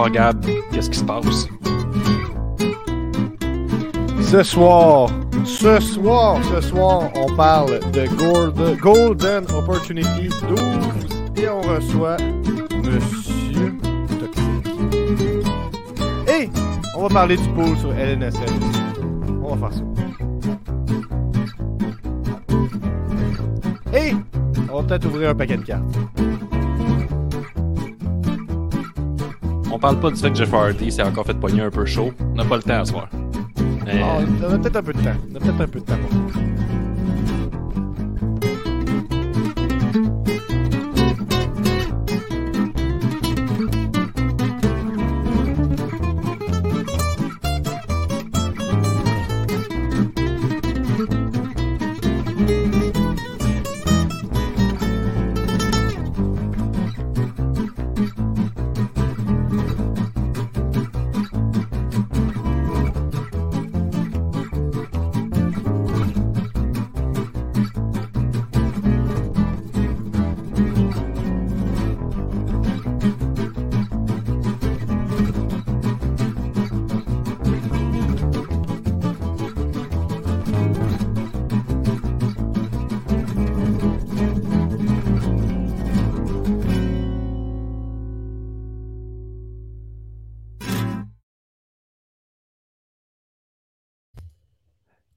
soir, Gab, qu'est-ce qui se passe? Ce soir, ce soir, ce soir, on parle de Golden, Golden Opportunity 12 et on reçoit Monsieur Toxic. Et on va parler du pool sur LNSL. On va faire ça. Et on va peut-être ouvrir un paquet de cartes. Parle pas du fait que Jeff Hardy s'est encore fait pogner un peu chaud. On n'a pas le temps à soir. Mais, Ah, on a peut-être un peu de temps. On a peut-être un peu de temps.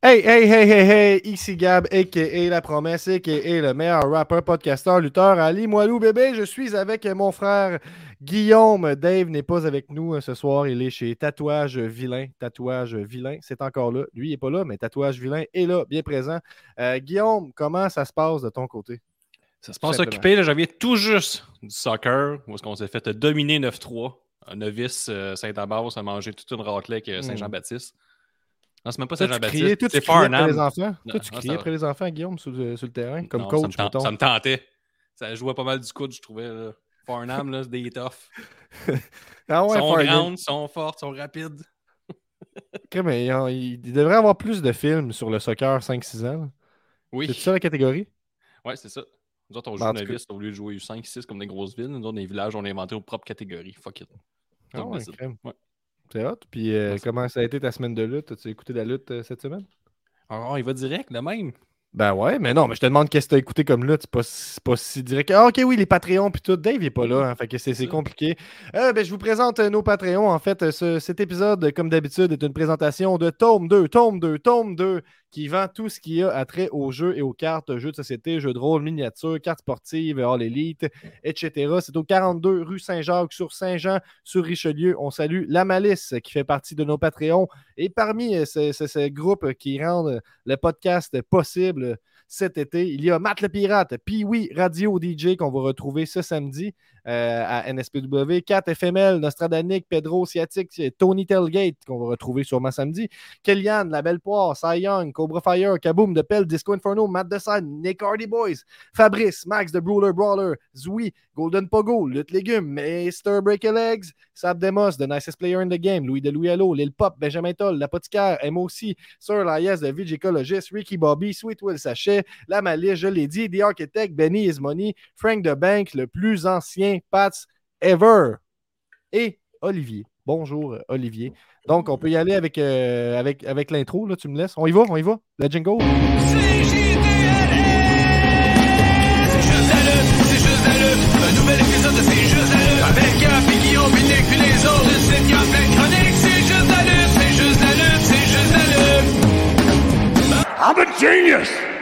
Hey, hey, hey, hey, hey, ici Gab, a.k.a. La Promesse, a.k.a. le meilleur rappeur, podcasteur, lutteur, Ali Moilou, bébé. Je suis avec mon frère Guillaume. Dave n'est pas avec nous euh, ce soir. Il est chez Tatouage Vilain. Tatouage Vilain, c'est encore là. Lui, il n'est pas là, mais Tatouage Vilain est là, bien présent. Euh, Guillaume, comment ça se passe de ton côté? ça se passe occupé. Là, j'avais tout juste du soccer où est-ce qu'on s'est fait dominer 9-3. Un novice euh, Saint-Abbas a mangé toute une raclée avec euh, Saint-Jean-Baptiste. Non, c'est même pas Saint-Jean-Baptiste. C'est criais après les Farnham. enfants? Non, Toi, tu non, criais après les enfants, Guillaume, sur le, sur le terrain, comme coach, ça me, tente- ça me tentait. Ça jouait pas mal du coude, je trouvais. Là. Farnham, là, c'est des toughs. Ah ouais, Ils sont Farnham. grandes, sont fortes, sont rapides. Ok, mais il, il devrait avoir plus de films sur le soccer 5-6 ans. là. Oui. C'est ça la catégorie? Ouais, c'est ça. Nous autres, on Ben, joue novice au lieu de jouer 5-6 comme des grosses villes. Nous autres, dans les villages, on a inventé nos propres catégories. Fuck it. Ah ouais. Ouais. C'est hot. Puis euh, comment ça a été ta semaine de lutte? As-tu écouté la lutte euh, cette semaine? Alors, il va direct, le même. Ben ouais, mais non, mais je te demande qu'est-ce que t'as écouté comme lutte. C'est pas, pas si direct. Ah, ok, oui, les Patreons puis tout. Dave il est pas là, hein, fait que c'est, compliqué. Euh, ben, je vous présente euh, nos Patreons. En fait, euh, ce- cet épisode, comme d'habitude, est une présentation de Tome 2, Tome 2, Tome 2, qui vend tout ce qui a attrait aux jeux et aux cartes, jeux de société, jeux de rôle, miniatures, cartes sportives, All Elite, etc. C'est au 42 rue Saint-Jacques, sur Saint-Jean, sur Richelieu. On salue La Malice, qui fait partie de nos Patreons. Et parmi euh, ce, ce- ce groupe qui rendent le podcast possible cet été, il y a Matt le Pirate, oui, Radio DJ qu'on va retrouver ce samedi euh, à NSPW, 4 FML, Nostradanic, Pedro Sciatic, Tony Telgate qu'on va retrouver sûrement samedi, Kellyanne, La Belle Poire, Cy Young, Cobra Fire, Kaboom, De Pelle, Disco Inferno, Matt Decide, Nick Hardy Boys, Fabrice, Max de Brawler Brawler, Zoui, Golden Pogo, Lutte Légumes, Mr. Break Legs, Sab Demos, The Nicest Player in the Game, Louis de Louis Allo, Lil Pop, Benjamin Toll, L'Apothicaire, MOC, Sir Lias, The Ecologist, Ricky Bobby, Sweet Will Sachet, La Malice, je l'ai dit, The Architect, Benny Is Money, Frank the Bank, le plus ancien Pats ever, et Olivier. Bonjour, euh, Olivier. Donc, on peut y aller avec, euh, avec, avec l'intro, là, tu me laisses. On y va, on y va. Le jingle. C'est juste la lutte, c'est juste la lutte. Un nouvel épisode de C'est juste la lutte. Avec Gap et Guillaume, puis Nick, puis les autres. Le site qui a plein de chroniques. C'est juste la lutte, c'est juste la lutte, c'est juste la lutte. I'm a genius!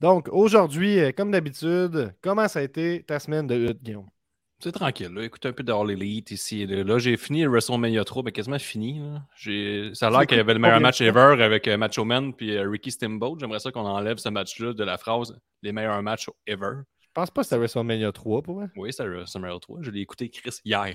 Donc, aujourd'hui, euh, comme d'habitude, comment ça a été ta semaine de lutte, Guillaume? C'est tranquille, là. Écoute un peu de All Elite ici et là. J'ai fini le WrestleMania 3, mais quasiment fini. là. Ça a l'air qu'il y avait le meilleur match ever avec euh, Macho Man puis euh, Ricky Steamboat. J'aimerais ça qu'on enlève ce match-là de la phrase les meilleurs matchs ever. Je pense pas que c'était WrestleMania 3 pour moi. Oui, c'était WrestleMania 3. Je l'ai écouté, Chris, hier.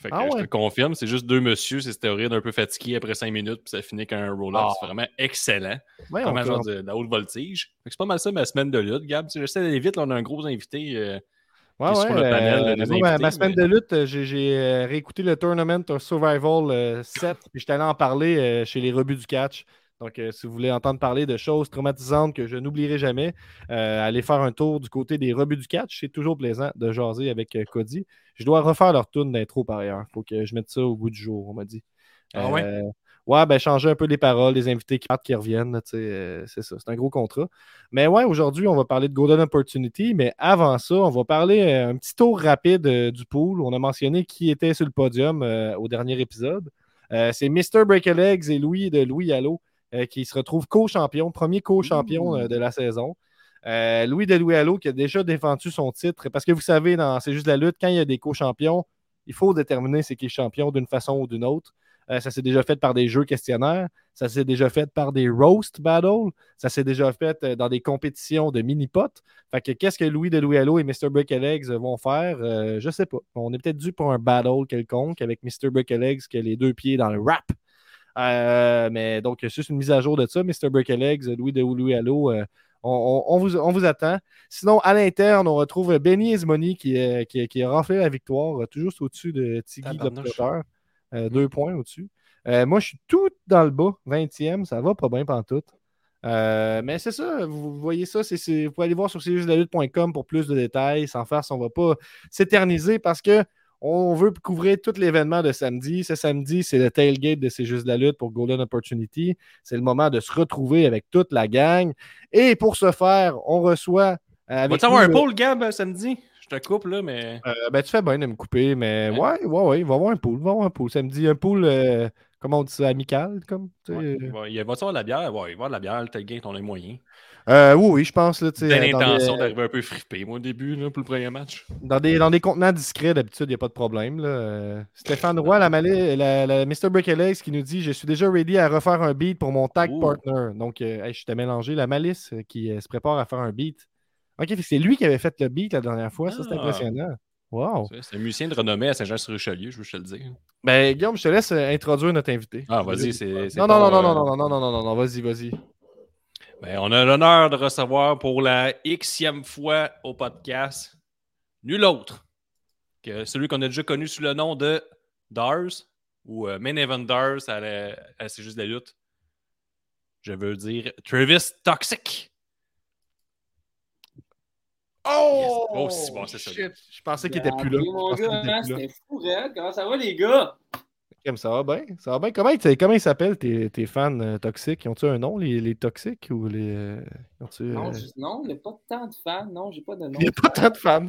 Fait que Ah je te confirme, c'est juste deux messieurs, c'est stéroïde un peu fatigué après cinq minutes, puis ça finit qu'un roll-up. Ah. C'est vraiment excellent. Ouais, Vraiment on- genre de, de la haute voltige. Fait que c'est pas mal ça ma semaine de lutte, Gab. Tu sais, J'essaie d'aller vite, là, on a un gros invité. euh, Ouais, sur le panel, euh, des moi, ma, invités, ma semaine mais- de lutte, euh, j'ai, euh, réécouté le Tournament of Survival euh, 7, puis j'étais allé en parler euh, chez les rebuts du catch. Donc, euh, si vous voulez entendre parler de choses traumatisantes que je n'oublierai jamais, euh, allez faire un tour du côté des rebuts du catch. C'est toujours plaisant de jaser avec euh, Cody. Je dois refaire leur tourne d'intro par ailleurs. Il faut que je mette ça au bout du jour, on m'a dit. Ah ouais? Euh, ouais, ben changer un peu les paroles, les invités qui partent, qui reviennent. c'est ça, c'est un gros contrat. Mais ouais, aujourd'hui, on va parler de Golden Opportunity. Mais avant ça, on va parler un petit tour rapide du pool. On a mentionné qui était sur le podium au dernier épisode. C'est Mr. Break-a-Legs et Louis de Louis Allo qui se retrouvent co-champion, premier co-champion euh, de la saison. Euh, Louis de Louis Allo qui a déjà défendu son titre. Parce que vous savez, dans C'est juste la lutte, quand il y a des co-champions, il faut déterminer c'est qui est champion d'une façon ou d'une autre. Euh, ça s'est déjà fait par des jeux questionnaires. Ça s'est déjà fait par des roast battles. Ça s'est déjà fait euh, dans des compétitions de mini-pots. Fait que qu'est-ce que Louis de Louis Allo et Mr. Brick-a-Legs vont faire? Euh, je sais pas. On est peut-être dû pour un battle quelconque avec Mr. Brick-a-Legs qui a les deux pieds dans le rap. Euh, mais donc, c'est juste une mise à jour de ça. Mr. Brick-a-Legs, Louis de Louis Allo, euh, on, on- on vous, on vous attend. Sinon, à l'interne, on retrouve Benny Esmoni qui, qui, qui a raflé la victoire, euh, tout juste au-dessus de Tiggy. Lopter. Euh, deux points au-dessus. Moi, je suis tout dans le bas, 20e, ça va pas bien pantoute. Euh, mais c'est ça, vous, voyez ça, vous pouvez aller voir sur cjusdelalutte.com pour plus de détails. Sans faire, on va pas s'éterniser parce que on veut couvrir tout l'événement de samedi. Ce samedi, c'est le tailgate de C'est juste la lutte pour Golden Opportunity. C'est le moment de se retrouver avec toute la gang. Et pour ce faire, on reçoit. euh, Va-tu avoir un pôle, Gab, euh, samedi? Je te coupe, là, mais. euh, ben, tu fais bien de me couper, mais Ouais. ouais, ouais, ouais, il va y avoir un pool. Il va y avoir un pool. Samedi, un pool, euh, comment on dit ça, amical, comme. sais, Ouais, euh, il va, il va avoir de la bière? Ouais, il va avoir de la bière, le tailgate, on a les moyens. euh, oui, oui, je pense. Là, dans, l'intention des, d'arriver un peu frippé, moi, au début, là, pour le premier match. dans, des, dans des contenants discrets, d'habitude, il n'y a pas de problème. Là. Euh, Stéphane Roy, la, Malais- la, la Mr. Qui nous dit Je suis déjà ready à refaire un beat pour mon tag Ouh. partner. Donc, euh, hey, je t'ai mélangé la malice euh, qui euh, se prépare à faire un beat. Ok, c'est lui qui avait fait le beat la dernière fois. Ça, c'est Ah. impressionnant. Wow. C'est un musicien de renommée à Saint-Jean-sur-Richelieu, je veux te le dire. Ben, Guillaume, je te laisse euh, introduire notre invité. Ah, vas-y, c'est. Non, non, non, euh, non, non, non, non, non, non, non, vas-y, vas-y. Ben, on a l'honneur de recevoir pour la xème fois au podcast nul autre que celui qu'on a déjà connu sous le nom de Dars ou euh, Main Event Dars à, la- à C'est juste la lutte. Je veux dire Travis Toxic. Oh! Oh, c'est bon, c'est ça. Je pensais qu'il était plus là. Hein, plus là. c'était fou, Red. Comment ça va, les gars? Crème, Ça va bien? Ça va bien? Comment, ils- comment ils s'appellent tes, tes fans euh, toxiques? Ils ont-tu un nom, les, les toxiques ou les. euh, euh, Non, il n'y a pas tant de fans. Non, j'ai pas de nom. Il n'y a pas tant de fans.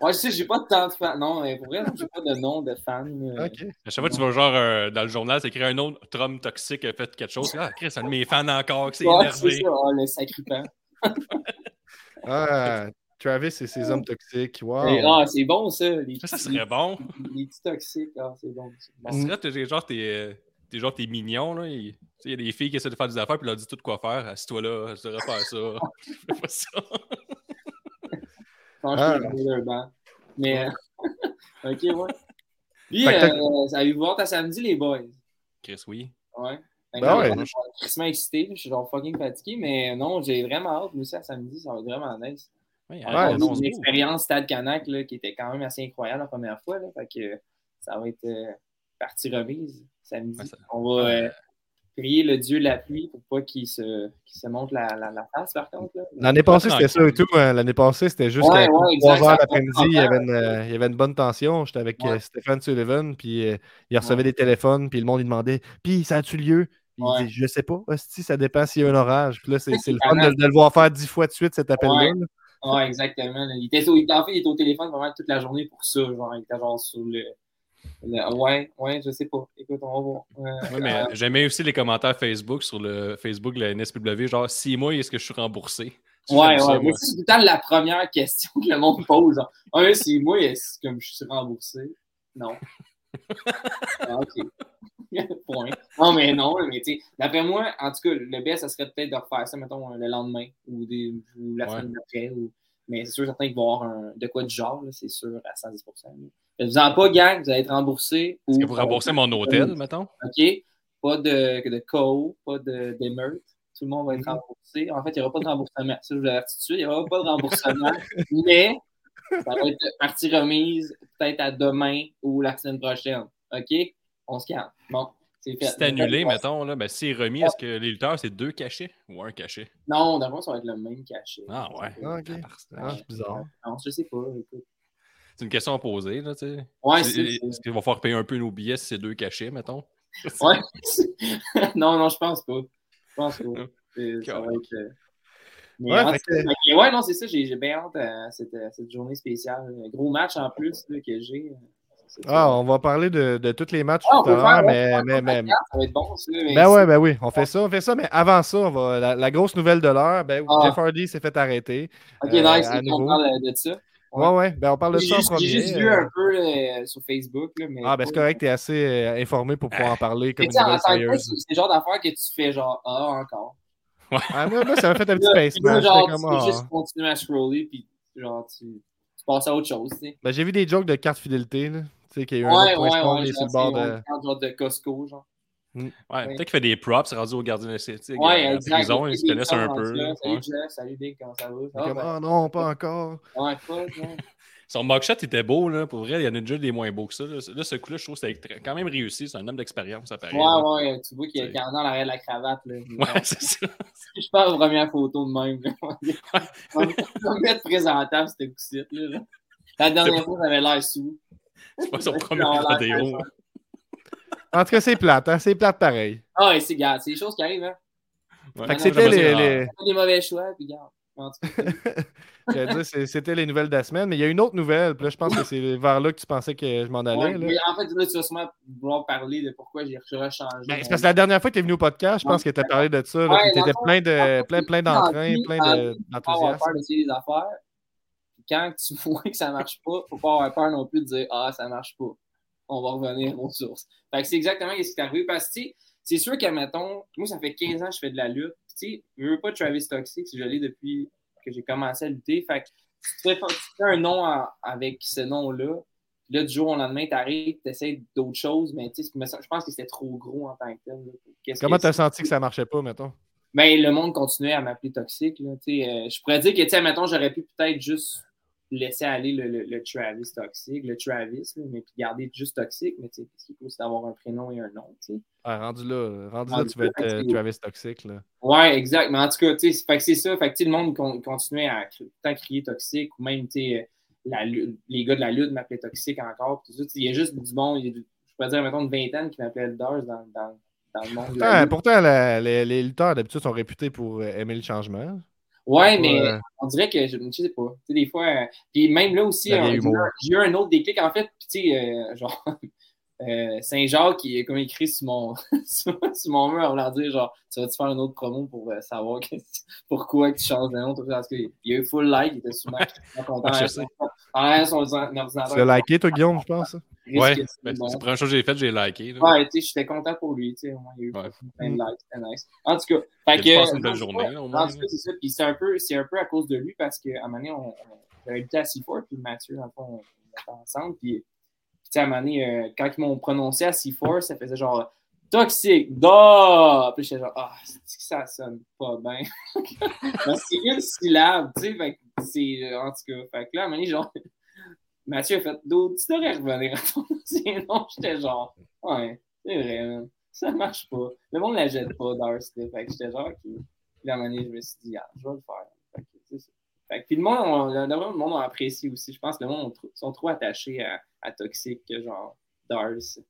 Ouais, je sais, j'ai pas tant de fans. Non, mais pour vrai, j'ai pas de nom de fans. euh. Ok. À chaque fois que tu vas genre euh, dans le journal, c'est écrit un autre Trump toxique a fait quelque chose. Ah, Chris, un de mes fans encore, c'est énervé. ça, ah, le sacripant. Ah, Travis et ses hommes toxiques. Wow. Et- Ah, c'est bon, ça. Les Ça, ça petits- serait bon. Les petits toxiques. Ah, c'est bon. c'est bon. Ça serait t'es- genre t'es euh, t'es genre t'es mignon là. Il y a des filles qui essaient de faire des affaires puis leur dit tout quoi faire. Assis-toi là, je devrais faire ça. Fais pas ça. Franchement, Ah. Mais, euh, ok, ouais. Puis, euh, avez-vous hâte à samedi, les boys? Chris, oui. Ouais. Ben ouais. Je suis excité, je suis genre fucking fatigué, mais non, j'ai vraiment hâte, moi aussi, à samedi, ça va être vraiment nice. Ouais, On Ouais, a une expérience Stade Canac là, qui était quand même assez incroyable la première fois, là, fait que ça va être euh, partie remise samedi. Ouais, ça- On va euh, prier le dieu de la pluie pour pas qu'il se, qu'il se monte la, la, la face, par contre. Là. L'année passée, c'était ça et tout. hein. L'année passée, c'était juste Ouais, qu'à ouais, 3 exact, heures ça l'après-midi, prend il y, avait pas une, euh, il y avait une bonne tension. J'étais avec euh, Ouais. Stéphane Sullivan, puis euh, il recevait Ouais. des téléphones, puis le monde, il demandait Puis, ça a-tu lieu Puis Ouais. il dit Je sais pas, hostie, ça dépend s'il y a un orage. Puis là, c'est c'est le fun de, de le voir faire dix fois de suite cet appel-là. Ouais. Ouais, exactement. Il était, il en fait, il était au téléphone vraiment toute la journée pour ça. Genre, il était genre sur le. le- ouais, ouais, je sais pas. Écoute, on va voir. Euh, Ouais, mais j'aimais aussi les commentaires Facebook sur le Facebook de la NSPW, genre 6 mois, est-ce que je suis remboursé? Ça, Ouais, ça, ouais. moi? Mais ça, c'est tout le temps la première question que le monde pose. Genre, ah, c'est moi, est-ce que je suis remboursé? Non. Ah, ok. Point. Non, mais non, mais tu sais, d'après moi, en tout cas, le best, ça serait peut-être de refaire ça, mettons, le lendemain ou, des, ou la semaine d'après. Ou... Mais c'est sûr, certain qu'il va y avoir un, de quoi du genre, c'est sûr, à 110 là. Vous en pas, gang, vous allez être remboursé. Est-ce que vous remboursez mon hôtel, mettons? OK? Pas de, de co, pas de- d'émeute. Tout le monde va être remboursé. En fait, il n'y aura pas de remboursement. Ça, je vous de suite. Il n'y aura pas de remboursement. mais ça va être partie remise peut-être à demain ou la semaine prochaine. OK? On se calme. Bon. C'est si c'est annulé, mettons, là, ben, si c'est remis, est-ce que les lutteurs, c'est deux cachets ou un cachet? Non, d'abord, ça va être le même cachet. Ah ouais. Ah, ok. Ah, c'est bizarre. Non, je sais pas. Écoute. C'est une question à poser, là, tu sais. Ouais. Est-ce qu'il va falloir payer un peu nos billets si c'est deux cachets, mettons? Ouais. non, non, je pense pas. Je pense pas. C'est- Ça va Correct. être. Euh, Mais Ouais, non, c'est ça. J'ai bien hâte à cette, à cette journée spéciale. Un gros match en plus là, que j'ai. Ça. Ah, on va parler de, de tous les matchs Ah, tout à l'heure, mais, mais, mais- Ça va être bon, ça. mais Ben ouais, ben oui, on fait ça, on fait ça, mais avant ça, on va, la, la grosse nouvelle de l'heure, ben, Ah. Jeff Hardy s'est fait arrêter. Ok, euh, nice. On parle de ça. Ouais, ouais, ben on parle de ça en premier. j'ai juste vu euh, un peu euh, sur Facebook. Là, mais Ah, ben c'est correct, t'es assez euh, informé pour pouvoir en parler comme c'est le genre d'affaire que tu fais genre Ah, encore. Ah, moi, moi, ça m'a fait un petit pace genre, tu peux ah. juste continuer à scroller, puis genre, tu, tu passes à autre chose, tu sais. Ben, j'ai vu des jokes de carte fidélité, là. Tu sais, qu'il y a eu un Ouais, point ouais, ouais. sur le bord de. genre de Costco, genre. Ouais, Ouais. peut-être qu'il fait des props rendu au gardien esthétique. Ouais, à la exact. prison, ils se connaissent un peu. ça, Salut ouais. Jeff, salut Big, comment ça va? Comme, Ah, ben, ah non, pas encore. ouais, ouais. Son mugshot était beau, là. Pour vrai, il y en a déjà des moins beaux que ça. Là, Là, ce coup-là, je trouve que c'était quand même réussi. C'est un homme d'expérience, ça paraît. là. Ouais, ouais, tu vois qu'il y a a dans l'arrière de la cravate, là. Ouais, c'est ça. Je pense première photo de même, là. On va mettre présentable, ce coup-ci, là. La dernière fois, ça avait l'air sous. C'est pas son premier vidéo. En tout cas, c'est plate, hein? C'est plate pareil. Ah, ouais, c'est, gars, c'est des choses qui arrivent, hein. Ouais, Fait que c'était les, les- Pas des mauvais choix, puis garde. C'était les nouvelles de la semaine, mais il y a une autre nouvelle. Puis là, je pense que c'est vers là que tu pensais que je m'en allais. ouais, là. mais en fait, là, tu vas sûrement vouloir parler de pourquoi j'ai rechangé. Ben, c'est parce que la dernière fois que tu es venu au podcast, je pense que tu as parlé de ça. Ouais, le fond, plein de plein, le plein d'entrain, plein dans- de- Faut pas avoir d'enthousiasme. peur d'essayer des affaires. Quand tu vois que ça marche pas, faut pas avoir peur non plus de dire Ah, ça marche pas. On va revenir aux sources. Fait que c'est exactement ce qui est arrivé. Parce que, tu c'est sûr qu'à mettons, moi, ça fait 15 ans que je fais de la lutte. Puis, tu sais, je veux pas Travis Toxic, je l'ai depuis que j'ai commencé à lutter. Fait que tu fais, tu fais un nom avec ce nom-là. Là, du jour au lendemain, t'arrives, t'essaies d'autres choses, mais tu sais, je pense que c'était trop gros en tant que tel. Comment que tu as c'est? senti que ça marchait pas, mettons? Ben, le monde continuait à m'appeler toxique. Là, euh, je pourrais dire que, tu sais, mettons, j'aurais pu peut-être juste laisser aller le, le- le Travis toxique, le Travis, là, mais puis garder juste toxique. Mais tu sais, ce qu'il faut, c'est d'avoir un prénom et un nom. tu sais. Ah, rendu là, rendu là, tu vas être euh, Travis Toxic. Là. Ouais, exact. Mais en tout cas, tu sais, fait que c'est ça. Fait que, tu sais, le monde con- continuait à temps crier toxique ou même, tu sais, euh, les gars de la lutte m'appelaient toxique encore. tout ça. Il y a juste du monde, il y a du- je pourrais dire, mettons, une vingtaine qui m'appelaient Eldars dans, dans, dans le monde. de la Pourtant, lutte. pourtant, la- les, les lutteurs d'habitude sont réputés pour euh, aimer le changement. Ouais, mais Ouais. on dirait que je ne sais pas. Tu sais, des fois. euh, puis même là aussi, euh, j'ai eu un autre déclic. En fait, puis tu sais, euh, genre, euh, Saint-Jacques, qui est comme écrit sur mon, sur, mon mur, on leur dire, genre, tu vas-tu faire une autre promo pour euh, savoir que- pourquoi tu changes de nom? Parce qu'il y a eu full like, il était souvent content. Ouais, je sais. En arrière, son ordinateur. Tu l'as liké, toi, Guillaume, je pense? Ouais, c'est ben, bon. la première chose que j'ai faite, j'ai liké. là. Ouais, tu sais, j'étais content pour lui, tu sais, au moins, il y a eu Ouais. plein de likes, c'était nice. En tout cas, fait que, une belle en journée, là, au en moins. tout cas, c'est ça, puis c'est un, peu, c'est un peu à cause de lui, parce qu'à un moment donné, on, on j'avais habité à Seaford, puis Mathieu, dans le fond, on était ensemble, puis, sais, à un euh, quand ils m'ont prononcé à Seaford, ça faisait genre « toxique, da! » Puis j'étais genre « Ah, que ça sonne pas bien. » C'est une syllabe, tu sais, c'est, euh, en tout cas, fait que là, à un moment donné, genre, Mathieu a fait d'autres, tu devrais revenir à ton ancien nom. J'étais genre, ouais, c'est vrai, man. Ça marche pas. Le monde la jette pas, Darcy. Fait que j'étais genre. Puis là, à un moment donné, je me suis dit, ah, je vais le faire. Fait que, c'est puis le monde, on- le, monde a apprécié aussi. Je pense que le monde ont- sont trop attachés à, à Toxic que genre Darcy.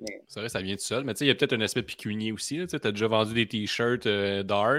Mais, C'est vrai, ça vient tout seul. Mais tu sais, il y a peut-être un aspect pécunier aussi. Tu as déjà vendu des t-shirts euh, Dars.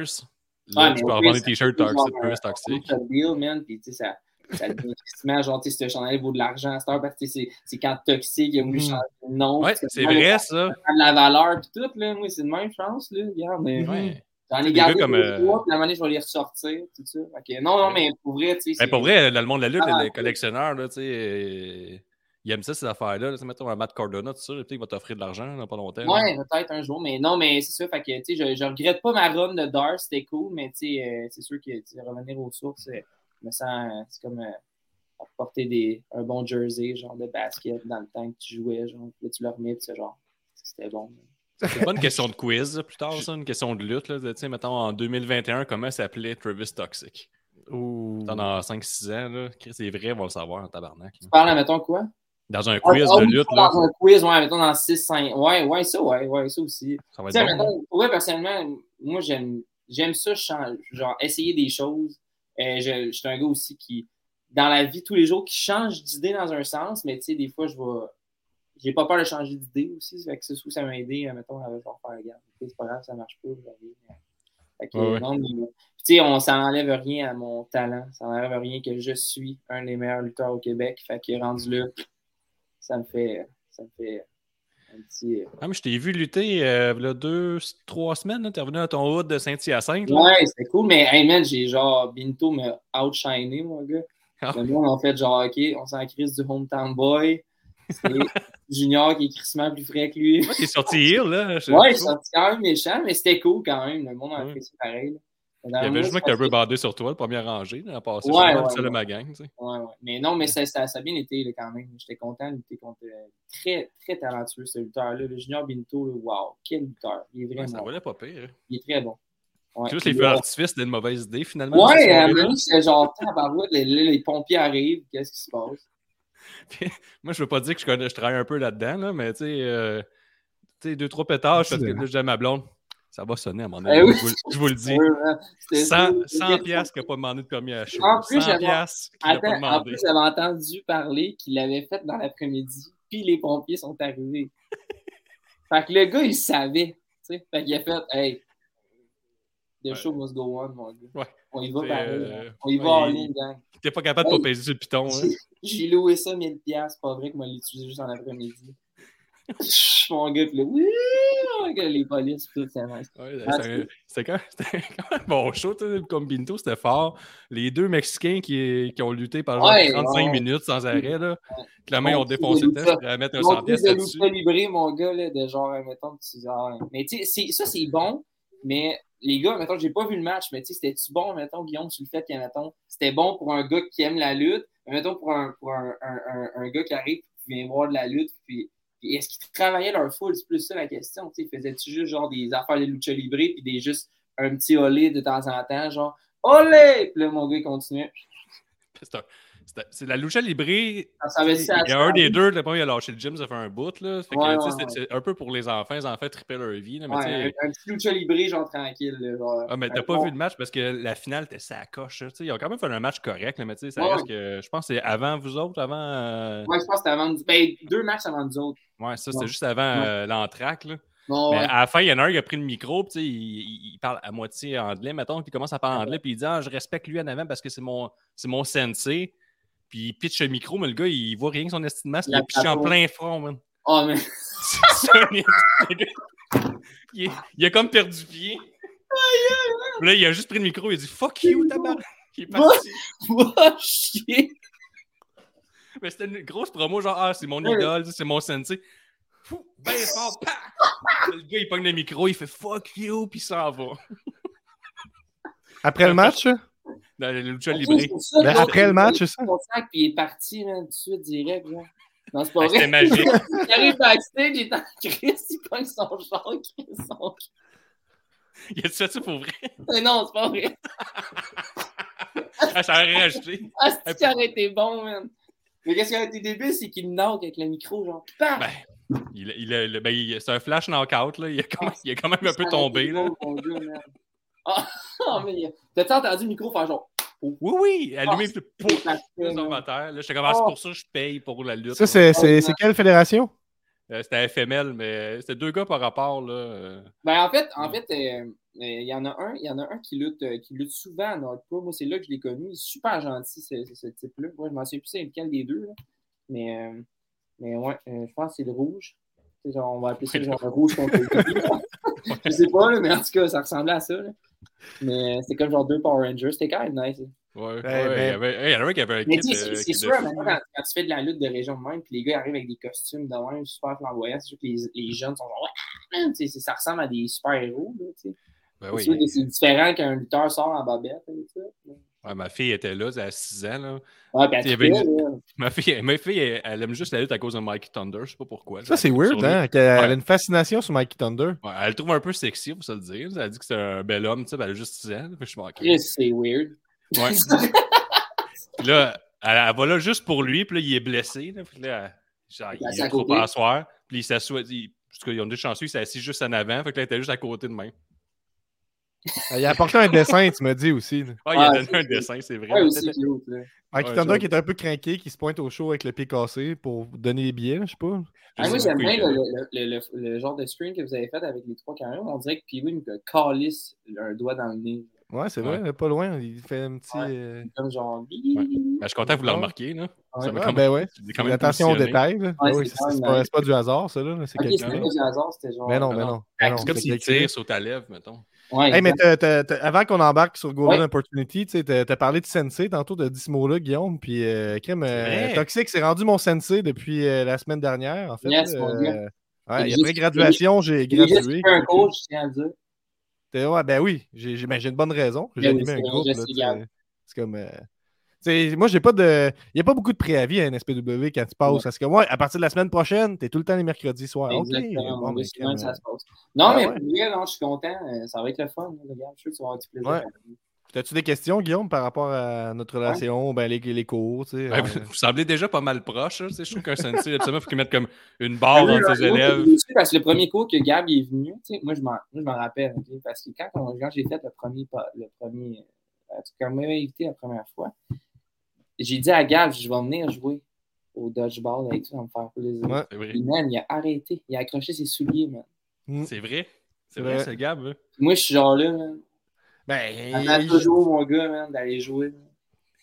Là, Ouais, mais tu peux vendre des ça t-shirts plus toxiques. un deal, man. Puis tu sais, ça. Ça devient genre, tu sais, ce chandail vaut de l'argent à cette heure parce que c'est c'est quand Toxic il a voulu changer de nom. Ouais, c'est ça vrai, ça. de la valeur puis tout, là. Moi, c'est de même, je pense, là. Regarde, mais Ouais. j'en Des ai gardé comme, euh, trois, puis la manière, je vais les ressortir, tout ça. Ok, non, non, mais pour vrai, tu sais. Ben, c'est- pour vrai, le monde de la lutte, Ah, les collectionneurs, là, tu sais, ils aiment ça, ces affaires-là. là. Tu sais, mettons un Matt Cardona, tout ça, peut-être qu'il va t'offrir de l'argent dans pas longtemps. Ouais, peut-être un jour, mais non, mais c'est. Fait que, tu sais, je, je regrette pas ma run de Dars, c'était cool, mais tu sais, euh, c'est sûr que tu sais, revenir aux sources, euh, je me sens, euh, c'est comme euh, porter des, un bon jersey, genre de basket dans le temps que tu jouais, genre, puis là, tu le remets, puis genre, c'était bon. C'est pas une question de quiz, là, plus tard, ça, une question de lutte. Là. Tu sais, mettons, en 2021, comment s'appelait Travis Toxic? Ou... Dans 5-6 ans, là, Chris, c'est vrai, on va le savoir en tabarnak. Tu parles, mettons, quoi? Dans un quiz ah, de lutte, là, Dans un quiz, ouais, mettons dans 6-5. Ouais, ouais, ça, ouais, ouais, ça aussi. ça va être bon. mettons, pour personnellement, moi, j'aime, j'aime ça, genre, essayer des choses. Euh, je, je suis un gars aussi qui, dans la vie, tous les jours, qui change d'idée dans un sens, mais tu sais, des fois, je vais. J'ai pas peur de changer d'idée aussi. Fait que ça, ça m'a aidé, euh, mettons, à genre faire, regarde, c'est pas grave, ça marche pas, j'arrive. Fait que, Ouais, non, mais, tu sais, on, ça n'enlève rien à mon talent. Ça n'enlève rien que je suis un des meilleurs lutteurs au Québec. Fait que rendu là, ça me fait, ça me fait un petit. euh, Ah, mais je t'ai vu lutter euh, il y a deux, trois semaines. là. T'es revenu à ton hood de Saint-Hyacinthe. Ouais, c'était cool, mais hey man, j'ai genre Binto m'a outshiné, mon gars. Ah. Le monde en fait genre OK, on s'en crise du hometown boy. C'est Junior qui est crissement plus frais que lui. Ouais, t'es sorti hier, là. Ouais, il est sorti quand même méchant, mais c'était cool quand même. Le monde a apprécié pareil. là. Il y avait juste moi qui était un peu bandé sur toi, le premier rangé, à passer. Ouais, Ouais, ouais, ma gang, tu sais. Ouais, ouais. Mais non, mais ça, ça, ça a bien été là, quand même. J'étais content de lutter contre euh, très, très talentueux ce lutteur-là. Le Junior Binto, là, wow, quel lutteur. Il est vraiment ça valait pas pire. hein. Il est très bon. Ouais. Juste les Puis, feux euh, d'artifice, c'était une mauvaise idée, finalement. Ouais, à un moment c'était genre, tabarouette, les, les, les pompiers arrivent, qu'est-ce qui se passe? Moi, je veux pas dire que je, connais, je travaille un peu là-dedans, là, mais tu sais, euh, tu deux, trois pétards, que là, je dis à ma blonde, ça va sonner à mon Eh avis. oui. je, vous, je vous le dis. Ouais, ouais. C'était- 100, c'était- 100 piastres qu'il n'a pas demandé de permis à show. En plus, 100 j'avais- entendu parler qu'il l'avait fait dans l'après-midi, puis les pompiers sont arrivés. fait que le gars, il savait. tu sais. Fait qu'il a fait, hey, the Ouais. show must go on, mon gars. Ouais. On y va pareil. euh, hein. On y va ouais, en ligne, gang. T'es pas capable de Hey. pas peser sur le piton. Hein? J'ai- J'ai loué ça 1000$, c'est pas vrai que moi l'utiliser juste en après-midi. mon gars, puis là, oui, les polices, tout, c'est nice. Ouais, Ah, c'était un- c'était quand, même bon show, le Combinto, c'était fort. Les deux Mexicains qui, qui ont lutté pendant Ouais, 35 ouais. minutes sans arrêt, là. Clairement, ils ont défoncé c'est le test pour mettre un Mon 100 truc pièces de là-dessus. lutte libré, mon gars, là, de genre, mettons, tu Mais tu sais, c'est- ça, c'est bon, mais les gars, mettons, j'ai pas vu le match, mais tu sais, c'était-tu bon, mettons, Guillaume, sur le fait que, mettons, c'était bon pour un gars qui aime la lutte, mettons, pour un, pour un, un, un, un gars qui arrive, qui vient voir de la lutte, puis, est-ce qu'ils travaillaient leur foule? C'est plus ça la question, tu sais, faisaient-tu juste, genre, des affaires de lucha libre, puis des juste un petit olé de temps en temps, genre, olé! Puis là, mon gars, il continuait. C'est la lucha. Ça savait Il y a un des deux, le premier, il a lâché le gym, ça fait un bout. Là. Fait que, Ouais, tu sais, ouais, c'est- un peu pour les enfants. Les enfants trippaient leur vie. Là, mais un, un petit lucha libre, genre, tranquille, genre. Ah, mais t'as Un pas bon- vu le match parce que la finale sa coche. Ils ont quand même fait un match correct, là, mais ça reste que. Je pense que c'est avant vous autres, avant. euh, Ouais, je pense que c'était avant. Ben, deux matchs avant nous autres. Ouais, ça, c'était juste avant euh, l'entraque. là. Bon, Mais ouais. à la fin, il y en a un qui a pris le micro, puis il, parle à moitié anglais, mettons, puis il commence à parler anglais, puis il dit ah, Je respecte lui en avant parce que c'est mon, c'est mon sensei. Puis il pitch le micro, mais le gars, il voit rien que son estime masque, il pitché en plein front, man. Oh, mais. C'est un- le gars, il, est- il a comme perdu pied. Puis là, il a juste pris le micro, il a dit Fuck you, tabac. Il est parti. Va chier! Mais c'était une grosse promo, genre, ah, c'est mon Ouais. idole, c'est mon sensei. Fou, ben fort! Le gars, il pogne le micro, il fait fuck you, puis il s'en va. Après le match? Dans le lucha libre. Ben, après le match, c'est ça? Son sac, puis il est parti, man, tout de suite, direct, genre. Non, c'est pas Ah, C'était vrai. magique. Il arrive backstage, il est en crise, il pogne son char, il son Il a fait ça pour vrai? Mais non, c'est pas vrai. Ah, ça aurait rajouté. Ah, c'est qui aurait été bon, man? Mais qu'est-ce qui aurait été débile, c'est qu'il knock avec le micro, genre. Paf! Ben, il, il ben, il- c'est un flash knockout, là. Il a quand même, il a quand même un peu tombé, là. gars, man. Ah, ah, mais t'as-tu entendu le micro faire genre? Oui, oui, allumé, pouf, Parce que, là, sur man. ma terre. Là, j'étais comme, ah, c'est pour ça que je paye pour la lutte. Ça, c'est c'est- c'est quelle fédération? Euh, C'était FML, mais c'était deux gars par rapport, là. euh. Ben, en fait, en fait, euh, euh, il y en a un, il y en a un qui lutte, euh, qui lutte souvent à Nordpro. Moi, c'est là que je l'ai connu. Il est super gentil, ce, ce- ce type-là. Moi, je m'en souviens plus c'est lequel des deux. là. Mais, euh, mais ouais, euh, je pense que c'est le rouge. Genre, on va appeler ça genre le rouge contre le gris. Je sais pas, là, mais en tout cas, ça ressemblait à ça. là. Mais c'était comme genre deux Power Rangers. C'était quand même nice. là. Ouais, ouais, ben- il y avait- hey, il y en avait un qui avait un Mais kit. euh, c'est- de sûr, maintenant, quand, quand tu fais de la lutte de région de même, puis les gars arrivent avec des costumes de même super flamboyants, c'est sûr que les, les jeunes sont genre, ouais, man, tu sais, c'est- ça ressemble à des super-héros. là, tu sais. Ben C'est oui. c'est différent qu'un lutteur sort en babette. et ça. Ouais, ma fille était là, elle a 6 ans, là. Elle avait là. Ma fille, ma fille elle, elle aime juste la lutte à cause de Mikey Thunder, je sais pas pourquoi. Ça, c'est Elle weird, hein? qu'elle a une fascination sur Mikey Thunder. Ouais, elle le trouve un peu sexy, pour se le dire. Elle dit que c'est un bel homme, tu sais, ben, elle a juste 6 ans. Fait que je suis manqué. C'est weird. Ouais. Puis là, elle, elle va là juste pour lui, puis là, il est blessé. Là, puis là, Genre, Il est il assis à est trop côté. pas soir. Puis il s'assoit. il- En tout cas, ils ont deux chanceux, il s'est assis juste en avant. Fait que là, il était juste à côté de même. Il a apporté un dessin, tu m'as dit aussi. Ah, il a donné un dessin, c'est vrai. Ouais, aussi là. Ah, qui est un peu craqué, qui se pointe au show avec le pied cassé pour donner les billets, je sais pas. Ah, moi, j'aime bien le, il le, le, le- le genre de screen que vous avez fait avec les trois carrés. On dirait que Pee-Wee me calisse un doigt dans le nez. Ouais, c'est Ouais. vrai, pas loin. Il fait un petit. Ouais. euh, Comme genre. Ben, je suis content que vous le remarquiez. Là. Ça quand ben ouais. quand même Attention aux détails. c'est même pas, pas du hasard, ça. Là. C'est quelqu'un. c'était pas du hasard, c'était genre. Mais non, mais non. non. C'est comme c'est s'il tire sur ta lèvre, mettons. Ouais, Hey, mais t'as- t'as- avant qu'on embarque sur Golden Ouais. Opportunity, tu t'as parlé de Sensei tantôt, dit ce mot-là, Guillaume. Puis, euh, crème, euh. Toxic, c'est rendu mon Sensei depuis euh, la semaine dernière, en fait. Yes, euh, J'ai ouais, juste- après graduation, j'ai J'ai gradué. fait un coach, je tiens à le dire. Ouais, ben oui, j'ai j'ai- ben, j'ai une bonne raison. J'ai Ben oui, animé un groupe. C'est comme. Tu moi, j'ai pas de. Il n'y a pas beaucoup de préavis à NSPW quand tu passes. Ouais. Parce que moi, à partir de la semaine prochaine, t'es tout le temps les mercredi soirs. Bon, ben, ça euh, se passe. Non, Ah mais ouais. non, je suis content. euh, Ça va être le fun. Regarde, je suis sûr que tu vas avoir du plaisir. Ouais. T'as-tu des questions, Guillaume, par rapport à notre relation, ben, les, les cours, tu sais? Ben, euh, vous, vous semblez déjà pas mal proche. hein, tu Je trouve qu'un sensei, absolument, il faut qu'il mette comme une Ah barre entre là, ses moi, élèves. Parce que le premier cours que Gab est venu, tu moi, je m'en rappelle. Parce que quand, j'ai fait le premier, le premier en tout cas, invité la première fois, j'ai dit à Gab, je vais venir jouer au dodgeball avec toi, ça va me faire plaisir. Ouais. C'est vrai. Puis, man, il a arrêté. Il a accroché ses souliers, man. hmm. C'est vrai. C'est vrai, c'est Gab. hein. Moi, je suis genre là, man. Ben, Attends il- toujours, mon gars, man, d'aller jouer.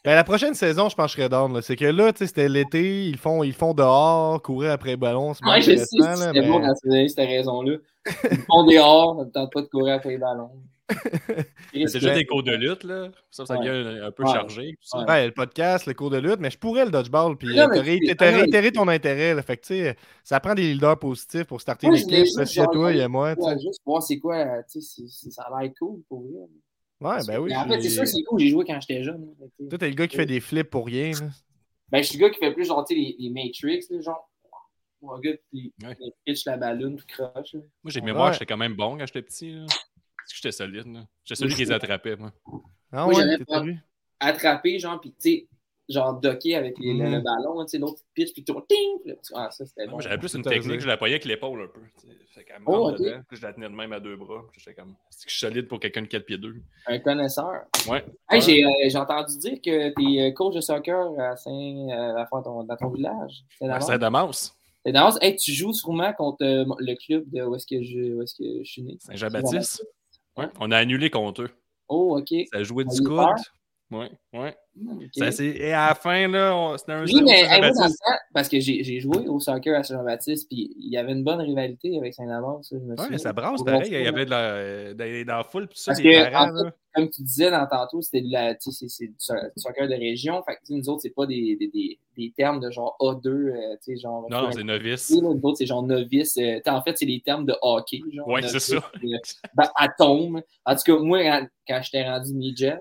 ben, la prochaine saison, je pense que je serais down. là. C'est que là, tu sais, c'était l'été, ils font, ils font dehors, courir après le ballon. Ouais, je sais, c'était mais- bon quand tu donné cette raison-là. Ils font dehors, ça ne tente pas de courir après les ballons. C'est déjà des cours de lutte, là. Ça, ça Ouais. devient un peu Ouais. chargé. tout ça. Ouais. Ouais, le podcast, le cours de lutte, mais je pourrais le dodgeball. Puis euh, t'as c'est- réitéré ton intérêt. Là, fait que, tu sais, ça prend des leaders positifs pour starter Moi, une je voulais équipe. juste là, S'il y a genre- toi, il y a moi. juste voir c'est quoi, tu sais, c'est- c'est- ça a l'air cool pour vrai. Ouais, ben oui. En fait, c'est sûr, c'est cool, j'ai joué quand j'étais jeune. que- Toi, t'es le gars qui fait des flips pour rien. là. Ben, je suis le gars qui fait plus genre, tu sais, les, les Matrix, là, genre. Mon gars pitch la ballonne, tout croche. Moi, j'ai mémoire, Ouais. j'étais quand même bon quand j'étais petit. Que j'étais solide. là. J'étais celui qui les attrapait, moi. Ah Moi, ouais, pas- lui? Attraper, genre, puis tu sais, genre docker avec les- le, Mhm. le ballon, tu sais, l'autre pitch, puis tout, ting! puis Ah, ça, c'était bon. Moi, j'avais plus une à technique, je la payais avec l'épaule un peu. Fait qu'elle me Oh, dedans, puis je la tenais de même à deux bras. J'étais comme, c'est que je suis solide pour quelqu'un de 4 pieds 2. Un connaisseur. Ouais. Hey, Ouais. j'ai, euh, j'ai entendu dire que t'es euh, coach de soccer à Saint, euh, à ton- dans ton village. C'est Ouais, d'avance. C'est Damas, C'est d'avance. Hey, tu joues sûrement contre euh, le club de où est-ce que je, où est-ce que je suis né. Saint-Jean-Baptiste. Ouais. On a annulé contre eux. Oh, OK. Ça a joué du coude. Ça, c'est- Et à la fin, là, on- c'était un Oui, zéro mais moi, dans le Saint-Jean-Baptiste. temps, parce que j'ai joué au soccer à Saint-Jean-Baptiste, puis il y avait une bonne rivalité avec Saint-Amand. Ouais, souviens. ça brasse pareil. Il y avait de la, dans, la foule, puis ça, Parce les que, parents, en fait, là. Comme tu disais dans tantôt, c'était du so- du soccer de région. Fait que, nous autres, c'est pas des, des, des, des termes de genre A2, euh, tu sais, genre. Non, c'est novice. Oui, Nous autres, c'est genre novice. euh, en fait, c'est les termes de hockey. Novice, c'est ça. euh, ben, atome. En tout cas, moi, quand, quand j'étais rendu midget,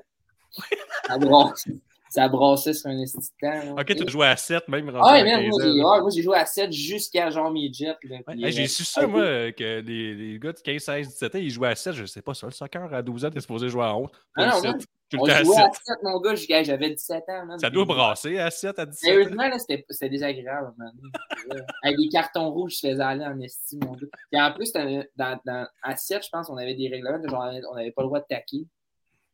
ça brassait, ça brassait sur un temps. là. Ok, tu as joué à 7, même Ah, ouais, 15 moi, j'ai ouais, moi, j'ai joué à 7 jusqu'à genre Ouais, puis, hey, J'ai euh, su ça, moi, que les, les gars de 15, 16, 17 ans, ils jouaient à 7. Je sais pas ça, le soccer à 12 ans, t'es supposé jouer à 11. Pas Ah, non, 7. non. Tout On le temps à jouait 7. à 7, mon gars, j'avais 17 ans. man. Ça doit brasser à 7 à 17 ans. Sérieusement, là, c'était c'était désagréable. Man. Avec des cartons rouges, je faisais aller en estime, mon gars. Et en plus, dans, dans, à 7, je pense qu'on avait des règlements, genre, on n'avait pas le droit de taquer.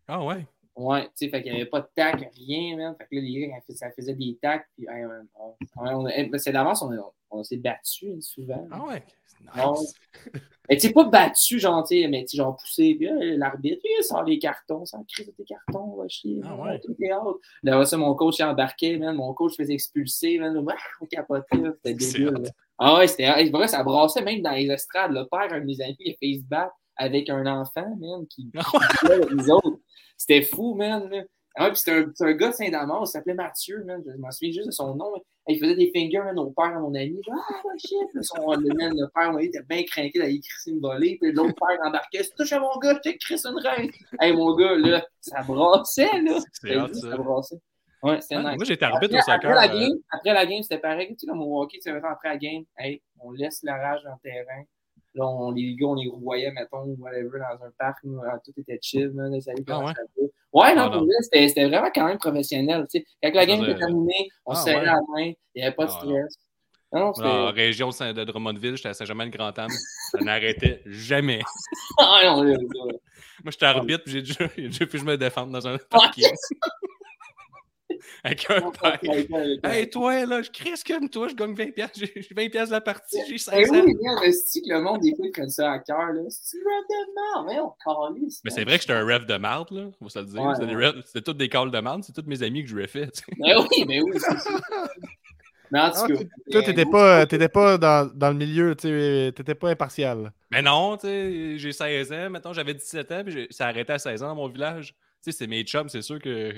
Ah ouais. Ouais, tu sais, fait qu'il n'y avait pas de tac, rien, man. Fait que là, les gars, ça faisait des tacs, puis hey, on, on- on- on- c'est d'avance, on, on s'est battu hein, souvent. Ah ouais. Non. Nice. Mais tu sais, pas battu, genre, tu sais, mais tu sais, genre poussé, puis euh, l'arbitre, il sort les cartons, ça crise tes cartons, va chier. Ah ouais. tout est out. Là, ça, mon coach il embarquait, man, mon coach faisait expulser, man, là, on capotait, c'était débile. Ah ouais, c'était vrai, ça brassait même dans les estrades. Le père, un de mes amis, il a fait se battre avec un enfant, man, qui, avec nous autres. C'était fou, man. Ah ouais, puis c'était un, c'est un gars de Saint-Damas, il s'appelait Mathieu, man. Je m'en souviens juste de son nom. Il faisait des fingers man, au père à mon ami. Ah, ouais, shit. Son, le, man, le père, on était bien craqué d'aller crisser une volée. Puis l'autre père embarquait. C'est touche à mon gars, je te crisse une reine. Hey, mon gars, là, ça brassait, là. Ça. ça. brassait. Ouais, c'était nice. Moi, j'étais arbitre au Après, soccer. après la euh, game, après la game, c'était pareil. Tu sais, comme au hockey, tu sais, après la game, hey, on laisse la rage dans le terrain. Là, on, les gars, on les revoyait, mettons, whatever, dans un parc. ah, tout était chill, là, Ah ouais? Ouais, non, Ah pour non. vrai, c'était vraiment quand même professionnel. tu sais. Quand la game était euh, terminée, on ah se serrait ouais. la main, il n'y avait pas de stress. Non, En région de Drummondville, j'étais à Saint-Germain-de-Grand-Anne. Ça n'arrêtait jamais. Ah, non. Moi, j'étais arbitre, puis j'ai déjà pu me défendre dans un parking. Avec un père. Hey, toi, là, je crisse comme toi, je gagne 20 piastres. J'ai j'ai 20 piastres la partie, j'ai Eh 16 ans. oui, merde, c'est que le monde ils prennent ça à cœur, là. C'est rap de merde, mais on calisse. Mais c'est vrai que j'étais un ref de marde, là. Faut se le dire. Ouais, C'était tous des calls de marde. C'est tous mes amis que je lui ai fait. tu sais. Mais oui, mais oui, c'est ça. Mais en Ah, tout cas. Toi, t'étais pas, t'étais pas dans, dans le milieu, tu sais, t'étais pas impartial. Mais non, tu sais, j'ai 16 ans. Maintenant, j'avais 17 ans, puis ça arrêtait à 16 ans dans mon village. Sais, c'est mes chums, c'est sûr que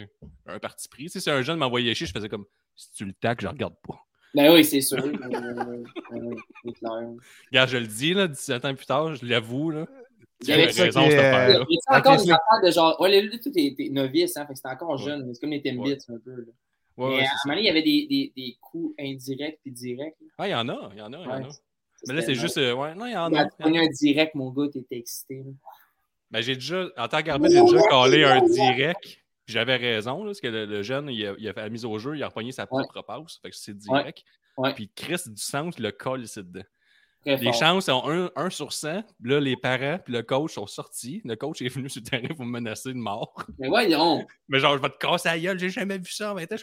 un parti pris. Tu sais, si un jeune m'envoyait chier, je faisais comme si tu le tacs, je regarde pas. Ben oui, c'est sûr. Euh, euh, euh, c'est clair. Regarde, je le dis, là, 17 ans plus tard, je l'avoue, là. Il Tu y avais raison, cette a Avec encore des affaires de genre. Ouais, là, tout est, novice, hein, fait que c'était encore jeune. C'est comme les Timbits un peu. Là. Ouais, mais à un ça. moment donné, il y avait des, des, des coups indirects puis directs. Ah, il y en a, il y en a, il y en a. Mais là, c'est juste. euh, ouais, non, il y en a. tu prenais un direct, mon gars, t'étais excité. là. Ben, j'ai déjà, en tant qu'arbitre, j'ai déjà collé un direct. J'avais raison, là, parce que le, le jeune, il a, il a fait la mise au jeu, il a repogné sa propre passe. Fait que c'est direct. Ouais. Puis Chris du centre le colle ici dedans. Très Les fort. chances sont 1, 1 sur 100. Puis là, les parents puis le coach sont sortis. Le coach est venu sur le terrain pour me menacer de mort. Mais voyons. Mais genre, je vais te casser la gueule, j'ai jamais vu ça en 20 ans.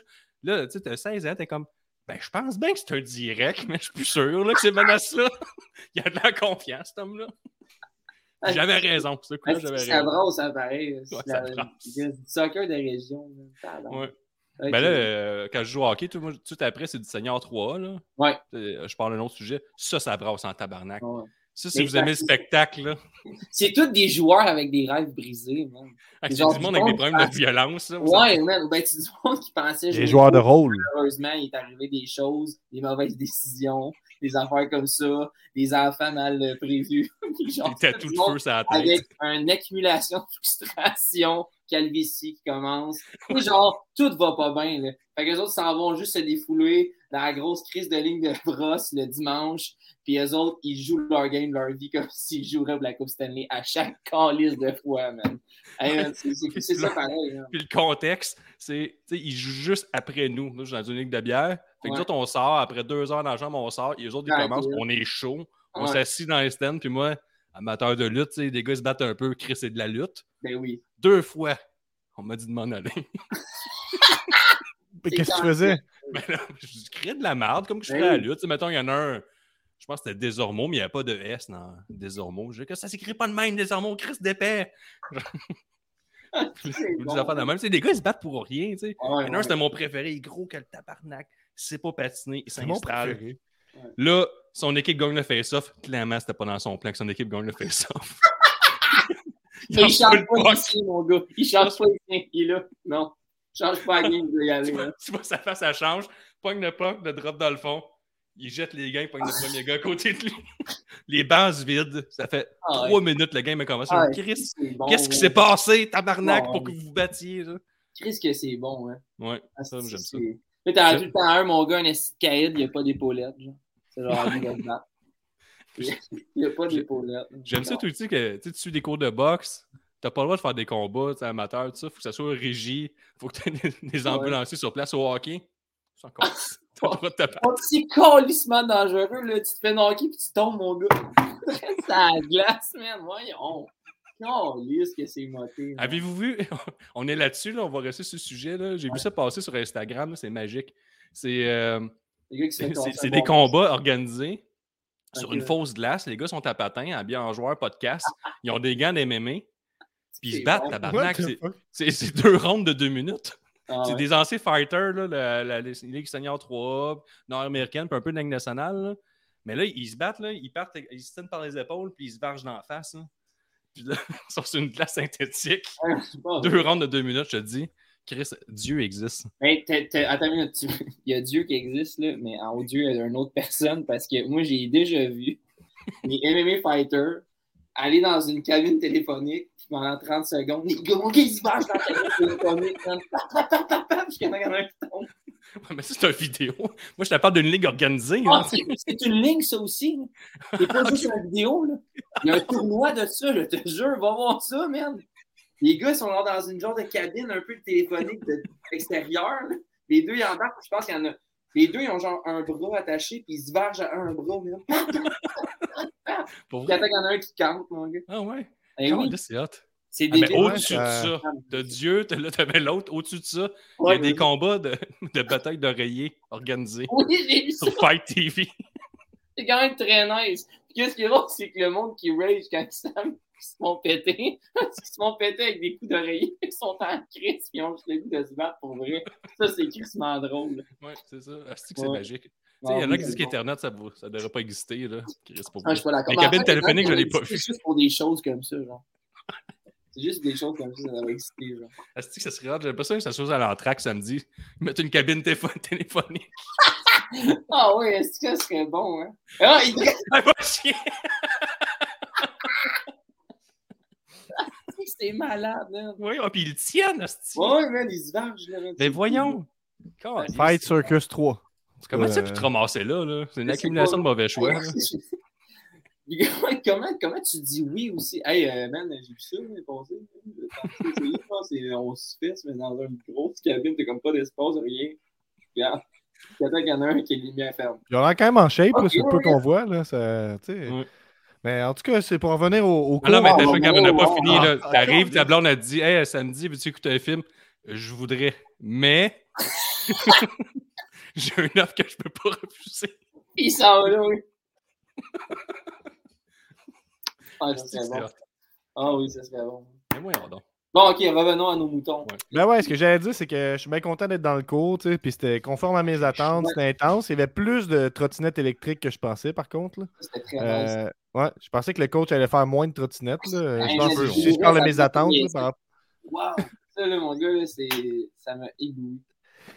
Là, tu sais, t'as 16 ans, t'es comme, ben, je pense bien que c'est un direct, mais je suis plus sûr là, que ces menaces-là. il y a de la confiance, cet homme-là. J'avais raison. Ce coup-là, Ah, j'avais Ça raison. brasse, ça paraît. C'est ça. Du soccer de région. Ouais. Ben là, euh, quand je joue au hockey, tout, moi, tout après, c'est du Seigneur 3. Là. Ouais. Euh, Je parle d'un autre sujet. Ça, ça brasse en tabarnak. Ouais. Ça, si Mais vous aimez le ça- spectacle, là, C'est tous des joueurs avec des rêves brisés, man. ah, c'est du monde avec des problèmes de violence. là, Ouais, man. Ben, c'est du monde qui pensait Les joueurs de rôle. Malheureusement, il est arrivé des choses, des mauvaises décisions, des affaires comme ça, des enfants mal euh, prévus. Genre, tout tout le feu avec une accumulation de frustration, calvitie qui commence. Genre, tout va pas bien. Là. Fait que les autres s'en vont juste se défouler dans la grosse crise de ligne de brosse le dimanche. Puis eux autres, ils jouent leur game, leur vie comme s'ils joueraient pour la Coupe Stanley à chaque calice de fois, man. Hey, man, c'est- c'est c'est ça pareil. là. Puis le contexte, c'est, tu sais, ils jouent juste après nous. Nous, je suis dans une ligue de bière. Fait que nous autres, on sort, après deux heures dans la chambre, on sort. Et les autres, ils commencent, on est chaud. On Ouais. s'assit dans les stands. Puis moi, amateur de lutte, tu sais, les gars ils se battent un peu. Chris, c'est de la lutte. Ben oui. Deux fois, on m'a dit de m'en aller. Qu'est-ce que tu faisais? Ben là, je crée de la merde, comme que je Ben ferais à la lutte. Tu sais, mettons, il y en a un. Je pense que c'était Désormeaux, mais il n'y avait pas de S dans Désormeaux. Je dis que ça s'écrit pas de même, Désormeaux, Chris d'épais. C'est Des bon. de même. Tu sais, les gars, ils se battent pour rien. Tu sais. Ouais, Il y en a un, ouais. c'était mon préféré, il est gros que le tabarnak. Il sait pas patiner, il C'est mon s'installe. préféré. Là, son équipe gagne le face-off. Clairement, c'était pas dans son plan que son équipe gagne le face-off. Il change pas ici, mon gars. Il change pas ici. Il est là. Non. Change pas la game, il doit y aller. Tu vois, tu vois sa face, ça change. Pogne le puck, le drop dans le fond. Il jette les gains, pogne le premier gars à côté de lui. Les bases vides. Ça fait Ah ouais. trois minutes, le game a commencé. Ah, Chris, c'est bon, qu'est-ce qui s'est passé, tabarnak, pour que vous vous battiez? Là? Chris que c'est bon, hein. Ouais, Ah, ça, j'aime ça. Là, t'as Je- tout le temps un, mon gars, un esti de caïd, il n'y a pas d'épaulettes, genre. C'est genre de battre. Il n'y a pas d'épaulettes. J'aime ça tout le temps que tu sais, tu suis des cours de boxe. T'as pas le droit de faire des combats amateurs, tout ça. Faut que ça soit régi. Faut que tu aies des, des ambulanciers sur place au hockey. C'est encore. Petit calissement dangereux, là. Tu te fais knocker puis tu tombes, mon gars. C'est la glace, man. Voyons. Calisse que c'est moté. Avez-vous vu? On est là-dessus, là, on va rester sur ce sujet. là. J'ai vu ça passer sur Instagram, c'est magique. C'est euh, c'est- c'est- c'est des combats organisés sur une fausse glace. Les gars sont à patin, habillés en joueur podcast. Ils ont des gants d'MMA. Puis ils se battent, bon. Tabarnak. the C'est- deux rounds de deux minutes. Ah C'est ouais. des anciens fighters, là, la, la- la Ligue senior 3, nord-américaine, puis un peu de Ligue nationale. là. Mais là, ils se battent, là, ils partent, ils se tiennent par les épaules, puis ils se vargent dans la face. là. Puis là, ils sont sur une glace synthétique. Deux rounds de deux minutes, je te dis. Chris, Dieu existe. Attends une minute, tu- il y a Dieu qui existe, là, mais en haut Dieu, il y a une autre personne parce que moi, j'ai déjà vu les MMA fighters aller dans une cabine téléphonique pendant 30 secondes, les gars, ils se vachent dans la man. Pap, pap, pap, pap, pap, jusqu'à temps qu'il y en a un qui tombe. Ouais, mais ça, c'est une vidéo. Moi, je te parle d'une ligue organisée. Ah, là. c'est c'est une ligne, ça aussi. C'est pas juste une vidéo, là. Il y a un tournoi de ça, je te jure, va voir ça, man. Les gars, ils sont dans une genre de cabine un peu téléphonique de extérieure. Les deux, ils embarquent, je pense qu'il y en a. Les deux, ils ont genre un bras attaché, puis ils se vargent à un bras. Pour attends qu'il y en a un qui cante, mon gars. Ah ouais? Eh oui, c'est hot. c'est Ah, au-dessus de ça, de Dieu, là, t'avais l'autre, au-dessus de ça, il y a des combats de, de bataille d'oreillers organisés Oui, j'ai vu ça. sur Fight TV. C'est quand même très nice. Puis qu'est-ce qui est drôle, c'est que le monde qui rage quand ils se ils se font péter, qu'ils se font péter avec des coups d'oreiller, ils sont en crise, puis ils ont juste le goût de se battre pour vrai. Ça, c'est crissement drôle. Ouais, c'est ça. Ah, c'est que c'est Ouais. magique. Sais, il y en Ah, a qui oui, disent c'est qu'Internet, ça ne ça devrait pas exister. Là. Pour Ah, je suis pas d'accord. Téléphoniques, je ça l'ai pas vu. exister juste pour des choses comme ça, genre. C'est juste des choses comme ça, ça devrait exister, genre. Est-ce que ça serait rare? J'ai l'impression que ça se chose à l'entraque samedi. Ils mettent une cabine téléphonique. Ah ouais, est-ce que ça serait bon, hein? Ah, il Ah, va chier! c'est malade, man. Oui, ah, puis ils le tiennent, man, ils se vargent. Mais voyons! Fight Circus 3. Comment ça Euh, tu te ramasser là? là? C'est une accumulation pas. de mauvais choix. comment, comment, comment tu dis oui aussi? Hey, euh, man, j'ai vu ça pense c'est on se fait, mais dans une grosse cabine, t'as comme pas d'espace, rien. Regarde. Puis attends qu'il y en a un qui est les lumières fermes. Il a l'air quand même en shape, là, Ok, c'est peu ouais. qu'on voit. Là, ça, tu sais. Ouais. Mais en tout cas, c'est pour revenir au, au Ah non, mais t'as Oh, joué on n'a pas oh, fini. là. oh, T'arrives, ta blonde a dit Hey, samedi, veux-tu écouter un film? Je voudrais. Mais. J'ai une offre que je peux pas refuser. Il s'en va là, oui. Ah, C'est bon. Ah oui, ça serait bon. Mais voyons donc. Bon, ok, revenons à nos moutons. Ouais. Ben ouais, ce que j'allais dire, c'est que je suis bien content d'être dans le cours, tu sais, puis c'était conforme à mes attentes, c'était intense. Il y avait plus de trottinettes électriques que je pensais, par contre. C'était très nice. Euh, ouais, je pensais que le coach allait faire moins de trottinettes. Là. Hey, je pense, si c'est je parle de mes attentes, là, par Wow! Ça, là, mon gars, là, c'est... ça m'a ébloui.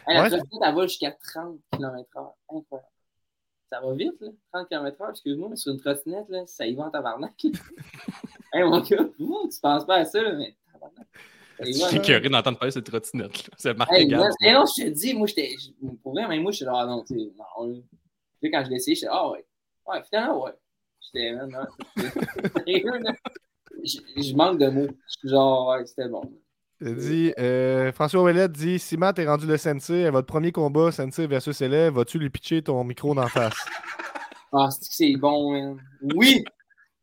Hey, la Ouais. trottinette, elle va jusqu'à 30 km/h. Incroyable. Ça va vite, là. 30 km/h, excuse-moi, mais sur une trottinette, là, ça y va en tabarnak. hey, mon gars, ouh, tu penses pas à ça, là, mais tabarnak. Je suis curieux d'entendre parler de cette trottinette. là. C'est marqué Hey, non, je te dis, moi, j'étais. j- Pour vrai, même moi, j'étais genre, ah non, tu sais, non. Puis quand je l'ai essayé, j'étais, ah ouais. Ouais, finalement, ouais. J'étais, non. là. Je je manque de mots. Je suis genre, ouais, c'était bon. Il dit, euh, François Ouellette dit Si Matt est rendu le sensei à votre premier combat, sensei versus élève, vas-tu lui pitcher ton micro d'en face Ah, c'est que c'est bon, man. Oui!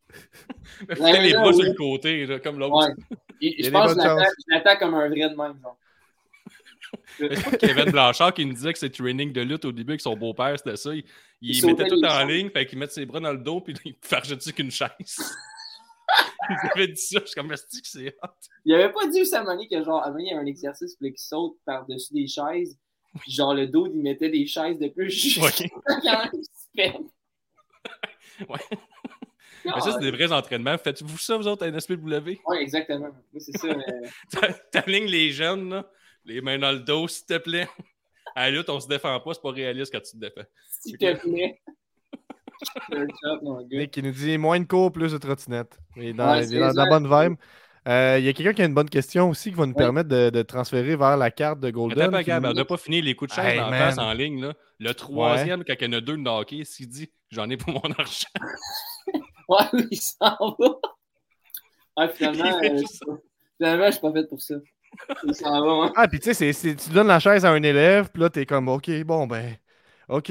Mais les bras sur le côté, là, comme l'autre. Ouais. Et je pense que je l'attaque- comme un vrai de même, genre. C'est pas Kevin Blanchard qui nous disait que c'est training de lutte au début avec son beau-père, c'était ça. Il, il Il mettait tout en ligne, fait qu'il mettait ses bras dans le dos, puis il fargeait dessus qu'une chaise. il avait dit ça, je suis comme, que c'est hot? Il avait pas dit à Mani que, genre, avant, il y a un exercice, puis qu'il saute par-dessus des chaises, puis genre, le dos, il mettait des chaises de plus juste Ouais. quand il se fait. Ouais. Mais ça, c'est des vrais entraînements. Faites-vous ça, vous autres, à NSPW? Ouais, exactement. Oui, c'est ça. mais- T'alignes les jeunes, là, les mains dans le dos, s'il te plaît. À la lutte, on se défend pas, c'est pas réaliste quand tu te défends. S'il te plaît. Le shot, mon gars. Nick qui nous dit Moins de cours, plus de trottinettes. Il est dans, Ouais, il est c'est dans- dans la bonne vibe. Euh, Il y a quelqu'un qui a une bonne question aussi qui va nous permettre de, de transférer vers la carte de Golden. Attends, pas, qui Gab, nous- on n'a pas fini les coups de chaise Hey, en face en ligne. Là. Le troisième, quand il y en a deux de hockey, s'il dit j'en ai pour mon argent. Ouais, il s'en va. Ouais, finalement, euh, finalement, je suis pas fait pour ça. Il s'en va, hein. Ah, puis tu sais, tu donnes la chaise à un élève, puis là, t'es comme, OK, bon, ben, OK.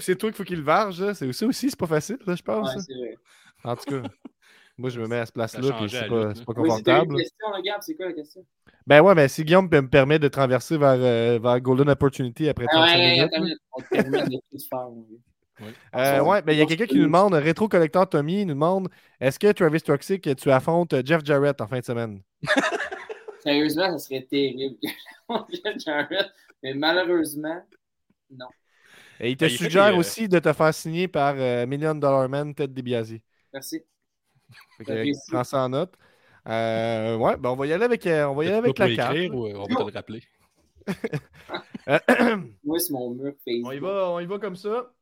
C'est toi qu'il faut qu'il le varge, là. C'est ça aussi, c'est pas facile, là, je pense. Ouais, hein. c'est vrai. En tout cas, moi, je me mets à cette place-là, puis c'est pas, pas Oui, c'était une confortable. question, là, Gab, c'est quoi la question? Ben ouais, ben si Guillaume peut me permet de traverser vers, euh, vers Golden Opportunity après Ah 35 ouais, minutes. attends, une minute. on te permet de tout se faire, mon gars. Euh, ouais, ben il y a quelqu'un qui nous demande, Rétro Collector Tommy nous demande est-ce que Travis Toxic, tu affrontes Jeff Jarrett en fin de semaine? Sérieusement, ça serait terrible. Jarrett, Mais malheureusement, non. Et il te Ben, il suggère des, euh, aussi de te faire signer par euh, Million Dollar Man Ted DiBiase. Merci. Fait que, J'apprécie. prends ça en note. Euh, ouais, ben on va y aller avec, euh, on va y aller avec la carte. écrire ou euh, on va te le rappeler? Euh, Moi, c'est mon mur Facebook. on, y va, on y va comme ça.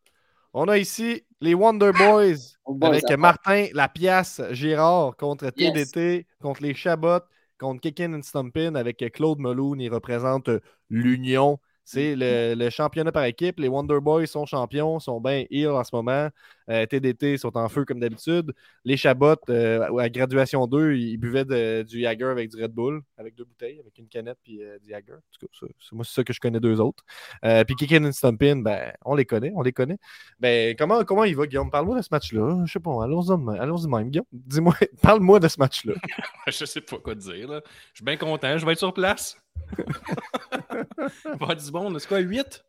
On a ici les Wonder Boys boy, avec Martin Lapiace Girard contre Yes. TDT, contre les Chabot, contre Kickin and Stumpin avec Claude Meloun. Il représente euh, l'Union C'est le, le championnat par équipe. Les Wonder Boys sont champions, sont bien heal en ce moment. Euh, TDT sont en feu comme d'habitude. Les Chabot, euh, à graduation 2, ils buvaient de- du Jagger avec du Red Bull, avec deux bouteilles, avec une canette puis euh, du Jagger. En tout cas, c'est moi, c'est ça que je connais d'eux autres. Euh, puis Kickin' and Stompin', ben, on les connaît, on les connaît. Ben, comment, comment il va, Guillaume? Parle-moi de ce match-là. Je sais pas, allons-y allons-y même. Guillaume, dis-moi, parle-moi de ce match-là. je sais pas quoi dire. Là. Je suis bien content. Je vais être sur place. Il va y avoir du monde. C'est quoi, 8?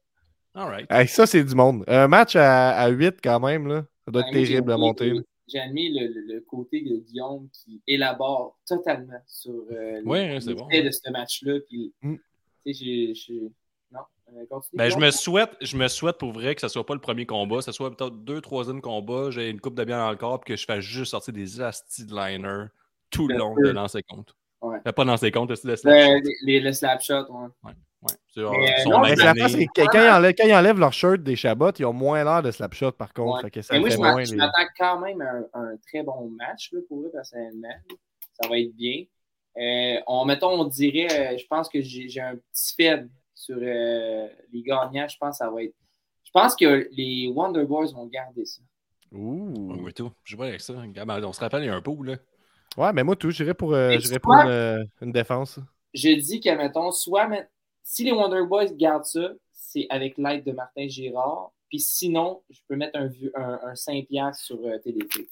All right. Hey, ça, c'est du monde. Un match à, à 8 quand même, là, ça doit être terrible à monter. là. J'ai admis le, le- le côté de Guillaume qui élabore totalement sur euh, Ouais, les c'est bon. de ce match-là. Puis, Mm. tu sais, j'ai- j'ai- Non, euh, continue. Ben, je me souhaite, je me souhaite pour vrai que ce soit pas le premier combat, que ce soit peut-être deux, troisième combat, j'ai une coupe de bière dans le corps, puis que je fasse juste sortir des astis de liner tout le long de lancer compte. Ouais. Pas lancer compte, c'est de Le, slap shot. les, les- le slap shot, ouais. Ouais. C'est, Mais, sont non, bien Mais la donnés. face, c'est que quand ils, enlèvent, quand ils enlèvent leur shirt des Chabots, ils ont moins l'air de slapshot par contre. Ouais. Fait que ça Mais moi, fait je les- m'attends quand même à un, un très bon match là, pour eux, personnellement. Ça va être bien. Euh, on, mettons, on dirait, euh, je pense que j'ai un petit faible sur euh, les gagnants. Je pense que ça va être. Je pense que les Wonder Boys vont garder ça. Ouh. Oui, tout. Je vois avec ça. Ben, on se rappelle, il y a un pot, là. Ouais, mais moi, tout, j'irais pour, euh, pour une, euh, une défense. Je dis que, mettons, soit si les Wonder Boys gardent ça, c'est avec l'aide de Martin Girard. Puis sinon, je peux mettre un, un, un 5$ sur euh, TDT.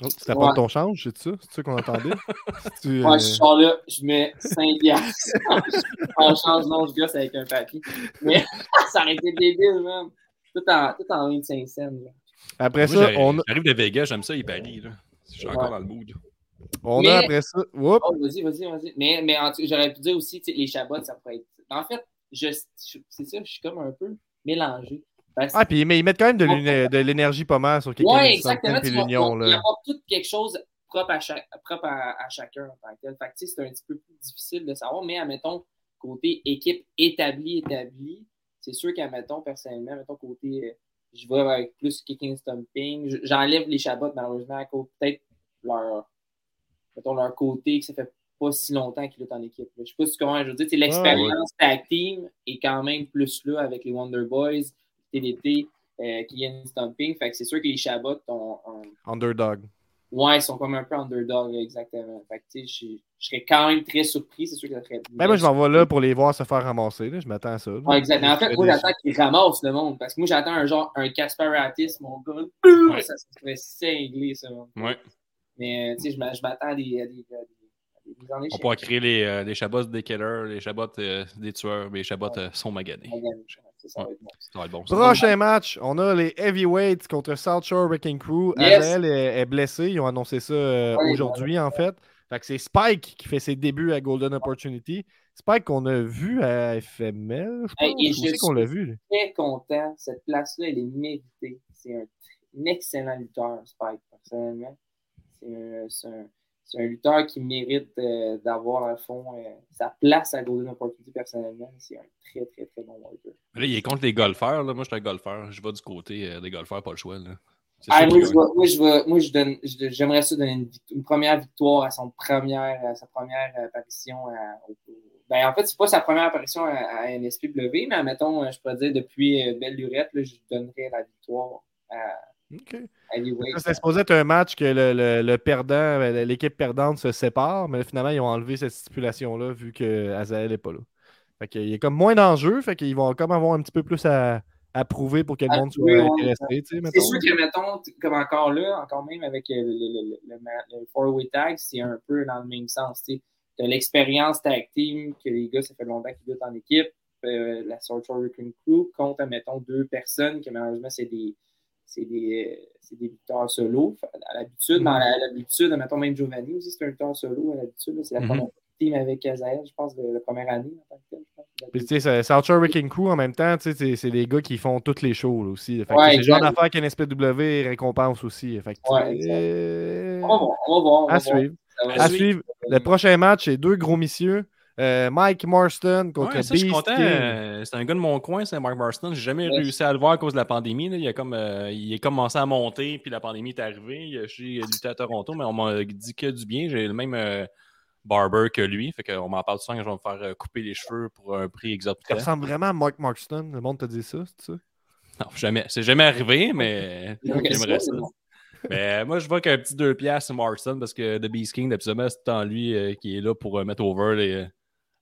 Oh, tu t'apportes Ouais. ton change, c'est ça? C'est ça qu'on entendait? tu, Moi, euh, je sors là, je mets 5 piastres. en change, non, je gosse avec un papier. Mais ça aurait été débile, man. Tout en, tout en 25 cents. là. Après Moi, ça, j'arrive- on, a- J'arrive de Vegas, j'aime ça, il parie, là. Je suis encore dans le mood. on Mais- a après ça. Oups. Oh, vas-y, vas-y, vas-y. Mais, mais j'aurais pu dire aussi, les chabots, ça pourrait être. En fait, je, c'est ça, je suis comme un peu mélangé. Parce Ah, puis mais ils mettent quand même de l'énergie pas mal sur quelqu'un Ouais, qui exactement. et tu vois, l'union. on- Il y là. a pas tout quelque chose propre à, chaque, propre à, à chacun en tant que tel. Fait que, tu sais, c'est un petit peu plus difficile de savoir, mais admettons, côté équipe établie, établie, c'est sûr qu'admettons, personnellement, mettons, côté, euh, je vais avec plus kicking stomping, J- j'enlève les chabots, malheureusement, à cause peut-être leur, mettons, leur côté, que ça fait pas si longtemps qu'ils luttent en équipe. Je sais pas si comment je veux dire, tu sais, l'expérience tag team est quand même plus là avec les Wonder Boys, TDT, euh, Killian Stomping. Fait que c'est sûr que les Chabots ont, ont- Underdog. Ouais, ils sont comme un peu underdog, exactement. Fait que, tu sais, je, je serais quand même très surpris. C'est sûr que ça serait. Ben, moi, je m'en vais là pour les voir se faire ramasser. là. Je m'attends à ça. Ouais, exact. Mais en fait, moi, j'attends qu'ils ramassent le monde. Parce que moi, j'attends un genre, un Casparatis, mon gars. Ouais. Ça, ça serait cinglé, ça. Ouais. Mais, tu sais, je m'attends à des. À des, à des, On pourra créer les, euh, les chabots des killers, les chabots euh, des tueurs, mais les chabots euh, sont maganés. Ça, ça va être bon. Ça va être bon. ça. Prochain match, on a les Heavyweights contre South Shore Wrecking Crew. Yes. Est, est blessé. Ils ont annoncé ça euh, Ouais, aujourd'hui, en fait. Fait que c'est Spike qui fait ses débuts à Golden Opportunity. Spike qu'on a vu à FML, je pense. Hey, et Où je c'est qu'on l'a vu? lui? Très content. Cette place-là, elle est méritée. C'est un, un excellent lutteur, Spike, personnellement. C'est un, c'est un- un lutteur qui mérite euh, d'avoir, à fond, euh, sa place à Golden Opportunity, personnellement. C'est un très, très, très bon worker. Là, il est contre les golfeurs. Là. Moi, je suis un golfeur. Je vais du côté euh, des golfeurs, pas le choix. Là. Ah, moi, que- je vais- moi, je vais- moi, je donne, je- j'aimerais ça donner une, première victoire à son première, à sa première apparition. À, au- ben, en fait, c'est pas sa première apparition à, à NSPW, mais admettons, euh, je pourrais dire depuis Belle Lurette, là, je donnerais la victoire à OK. Ça, C'était supposé être un match que le, le- le perdant, ben, l'équipe perdante se sépare, mais finalement, ils ont enlevé cette stipulation-là vu que Azael n'est pas là. Fait qu'il est comme moins d'enjeux, fait qu'ils vont comme avoir un petit peu plus à, à prouver pour que le monde soit intéressé. C'est sûr que, mettons, comme encore là, encore même avec euh, le, le, four-way tag, c'est un peu dans le même sens. Tu as l'expérience tag team, que les gars, ça fait longtemps qu'ils luttent en équipe, euh, la Social Recruiting Crew, contre, mettons, deux personnes que malheureusement, c'est des, c'est des, euh, des lutteurs solo. À l'habitude, dans la- l'habitude, mettons même Giovanni aussi, c'est un lutteur solo à l'habitude. C'est la Mhm. première team avec Azael, je pense, de la première année en tant que tel. Puis, tu sais, Wrecking Crew, en même temps, tu sais, c'est des gars qui font toutes les shows là, aussi. Fait que Ouais, c'est le genre d'affaires qu'NSPW récompense aussi. Fait que, Ouais, euh, On va voir, on va voir. on va à voir. suivre. À suivre. Le prochain match, c'est deux gros messieurs. Euh, Mike Marston contre Ouais, ça, je suis Beast content. King. euh, C'est un gars de mon coin, c'est Mark Marston. J'ai jamais réussi à le voir à cause de la pandémie. là. Il, a comme, euh, il est commencé à monter, puis la pandémie est arrivée. Il a- J'ai lutté à Toronto, mais on m'a dit que du bien. J'ai le même euh, barber que lui. Fait qu'on m'en parle souvent que je vais me faire couper les cheveux pour un prix Tu exorbitant. ressembles vraiment à Mark Markston. Le monde te dit ça, c'est ça? Non, jamais. C'est jamais arrivé, mais j'aimerais ça. Mais moi, je vois qu'un petit 2 piastres, Marston, parce que The Beast King, absolument, c'est en lui euh, qui est là pour euh, mettre over les,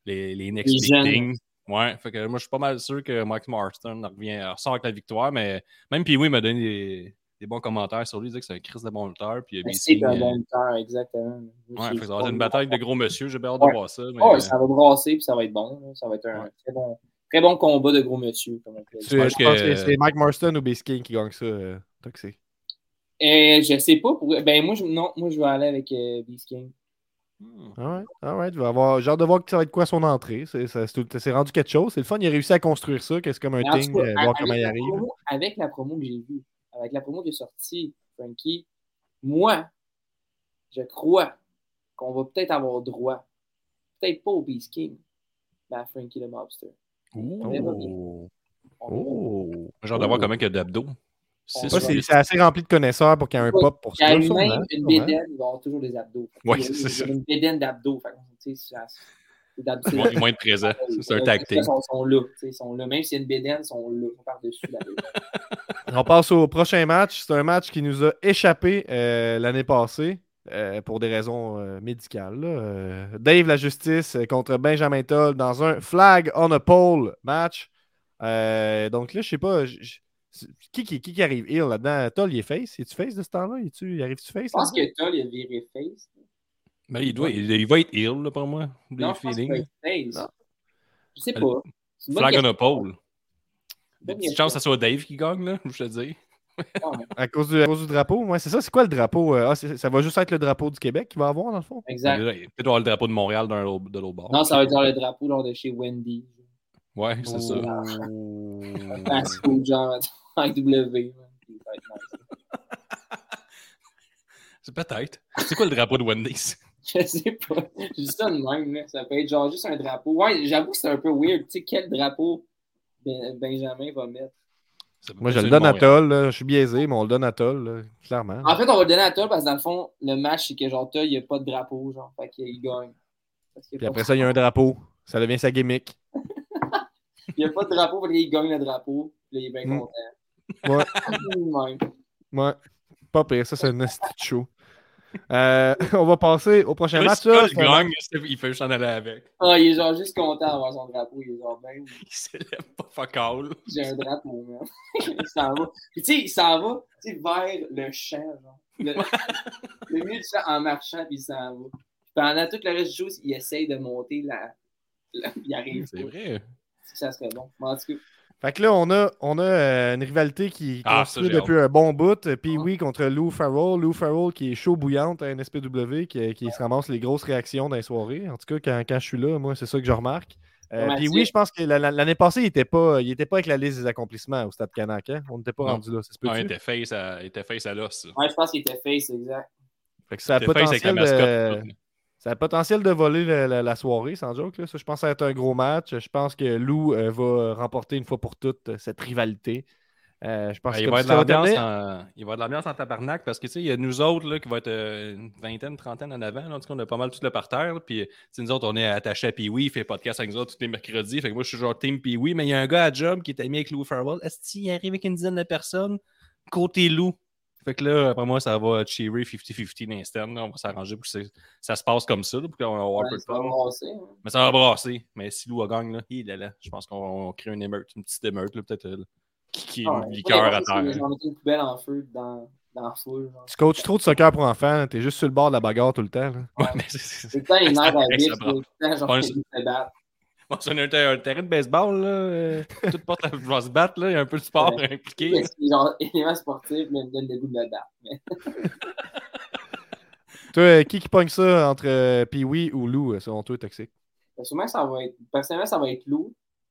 les, les next Les big jeunes. things. Ouais, fait que moi, je suis pas mal sûr que Mike Marston revient, ressort avec la victoire, mais même puis oui, il m'a donné des, des bons commentaires sur lui. Il disait que c'est un Chris de bon lutteur. Puis C'est un euh, bon lutteur, exactement. ouais, fait que ça va être une bataille de gros monsieur. J'ai bien hâte Ouais. de voir ça. mais, Ouais, euh, ça va brasser puis ça va être bon. Ça va être un Ouais. très, bon, très bon combat de gros monsieur. Comme on peut dire. Tu- pense je pense que- que c'est Mike Marston ou Beast King qui gagne ça, euh, Toxic. Euh, je sais pas. Pour... Ben, moi, je... non, moi, je vais aller avec euh, Beast Alright. je vais avoir- J'ai hâte de voir que ça va être quoi son entrée. C'est ça- c'est rendu quelque chose. C'est le fun. Il a réussi à construire ça, que c'est comme un thing, cas, euh, avec voir comment il la arrive? promo- avec la promo que j'ai vue, avec la promo qui est sortie, Frankie, moi, je crois qu'on va peut-être avoir droit, peut-être pas au Beast King, mais à Frankie le Mobster. On bien. Oh. On. Oh. J'ai hâte de voir comment il y a d'abdos. Ça, c'est assez rempli de connaisseurs pour qu'il y ait un pop pour Il y a ça. même une bédaine, il va y avoir toujours des abdos. A- c'est ça. Une bédaine d'abdos. ça- Ils vont, être présents. C'est un tag team. Ils sont, là, tu sais, ils sont là. Même s'il y a une bédaine, ils sont là, par-dessus la bédaine. On passe au prochain match. C'est un match qui nous a échappé euh, l'année passée euh, pour des raisons euh, médicales. Euh, Dave la Justice euh, contre Benjamin Toll dans un flag on a pole match. Euh, donc là, je sais pas. Qui, qui, qui qui arrive? Heel là-dedans? Toll, il est face? Es-tu face de ce temps-là? Il, arrive-tu face? Je pense que Toll, il a viré face. Mais il, doit, il, il va être ill, là, pour moi. Non, je pense qu'il va feelings. être face. Non. Je sais pas. Flag on a pole. Petites chances que ce soit Dave qui gagne, là, je te dis. question. À cause du, à cause du drapeau? Ouais, c'est ça. C'est quoi le drapeau? Euh, ah, ça va juste être le drapeau du Québec qu'il va avoir, dans le fond? Exact. Peut-être avoir le drapeau de Montréal d'un autre- de l'autre bord. Non, ça va être genre le drapeau genre de chez Wendy. Ouais, c'est ça. Oh. Fast food, genre avec W. Ça va être nice. C'est peut-être. C'est quoi le drapeau de Wendy's? Je sais pas. Je dis ça de même, là. Ça peut être genre juste un drapeau. Ouais, j'avoue que c'est un peu weird. Tu sais, quel drapeau Ben- Benjamin va mettre? Moi, je le donne à. Toll. là. Je suis biaisé, mais on le donne à Toll, clairement. En fait, on va le donner à Toll parce que dans le fond, le match, c'est que genre Toll, il n'y a pas de drapeau, genre. Fait qu'il gagne. Parce Puis après ça, il y a un drapeau. Ça devient sa gimmick. Il n'y a pas de drapeau, fait qu'il gagne le drapeau. Puis là, il est bien Mm. content. Ouais. Ouais. Pas pire, ça, c'est un esti show. Euh, on va passer au prochain match. si là. Gagne, il fait juste en aller avec. Ah, il est genre juste content d'avoir son drapeau. Il est genre, ben Il s'élève pas fuck all. j'ai un drapeau, man. il s'en va. Puis tu sais, il s'en va tu sais, vers le champ, genre. Le, le milieu du champ en marchant, puis il s'en va. Puis pendant tout le reste du show, il essaye de monter la. la- il arrive. C'est vrai. Ça serait bon. Mais en tout cas, Fait que là, on a, on a euh, une rivalité qui Ah, construit ça, j'ai depuis un bon bout. Puis oui, contre Lou Farrell. Lou Farrell qui est chaud bouillante à NSPW, qui, qui se ramasse les grosses réactions dans les soirées. En tout cas, quand, quand je suis là, moi, c'est ça que je remarque. Euh, puis oui, je pense que la- la- l'année passée, il n'était pas, il était pas avec la liste des accomplissements au Stade Canac. hein. On n'était pas Non. rendu là. Ça se peut Ah, il était face à, il était face à l'os. ouais, je pense qu'il était face, exact. Fait que ça a Il était face avec la potentiel de... Ça a le potentiel de voler la, la- la soirée, sans joke. Là. Ça, je pense que ça va être un gros match. Je pense que Lou euh, va remporter une fois pour toutes euh, cette rivalité. Euh, je pense Ben, que il, va terminer- en... il va y avoir de l'ambiance en tabarnak parce que tu sais, il y a nous autres là, qui va être euh, une vingtaine, trentaine en avant. là. En tout cas, on a pas mal tout le parterre. là. Puis nous autres, on est attachés à Pee-Wee, il fait podcast avec nous autres tous les mercredis. Fait que moi, je suis genre team Pee-Wee, mais il y a un gars à job qui est ami avec Lou Farwell. Est-ce qu'il arrive avec une dizaine de personnes côté Lou? Fait que là, après moi, ça va cheerer 50-50 l'instant. On va s'arranger pour que ça se passe comme ça, là, pour qu'on va avoir un peu de brasser, hein. Mais ça va brasser. Mais si Lou a gagne, là, il est là. Je pense qu'on on crée une émeute, une petite émeute, là, peut-être euh, qui, Ah, est ouais. liqueur à terre. J'en mettais une poubelle en feu dans, dans la foule. Genre. Tu coaches trop de soccer pour enfants. T'es juste sur le bord de la bagarre tout le temps. là. Ouais, mais c'est- Tout le temps, les nerfs à tout le temps, genre, se battre. Bon, c'est un, un terrain de baseball, là. euh, toute porte à va se battre, là. Il y a un peu de sport Ouais. impliqué. C'est genre élément sportif, mais me donne le goût de me battre. Mais Toi, euh, qui qui pogne ça entre euh, Pee-Wee ou Lou, selon toi, Toxic? Ben, Sûrement, ça va être. Personnellement, ça va être.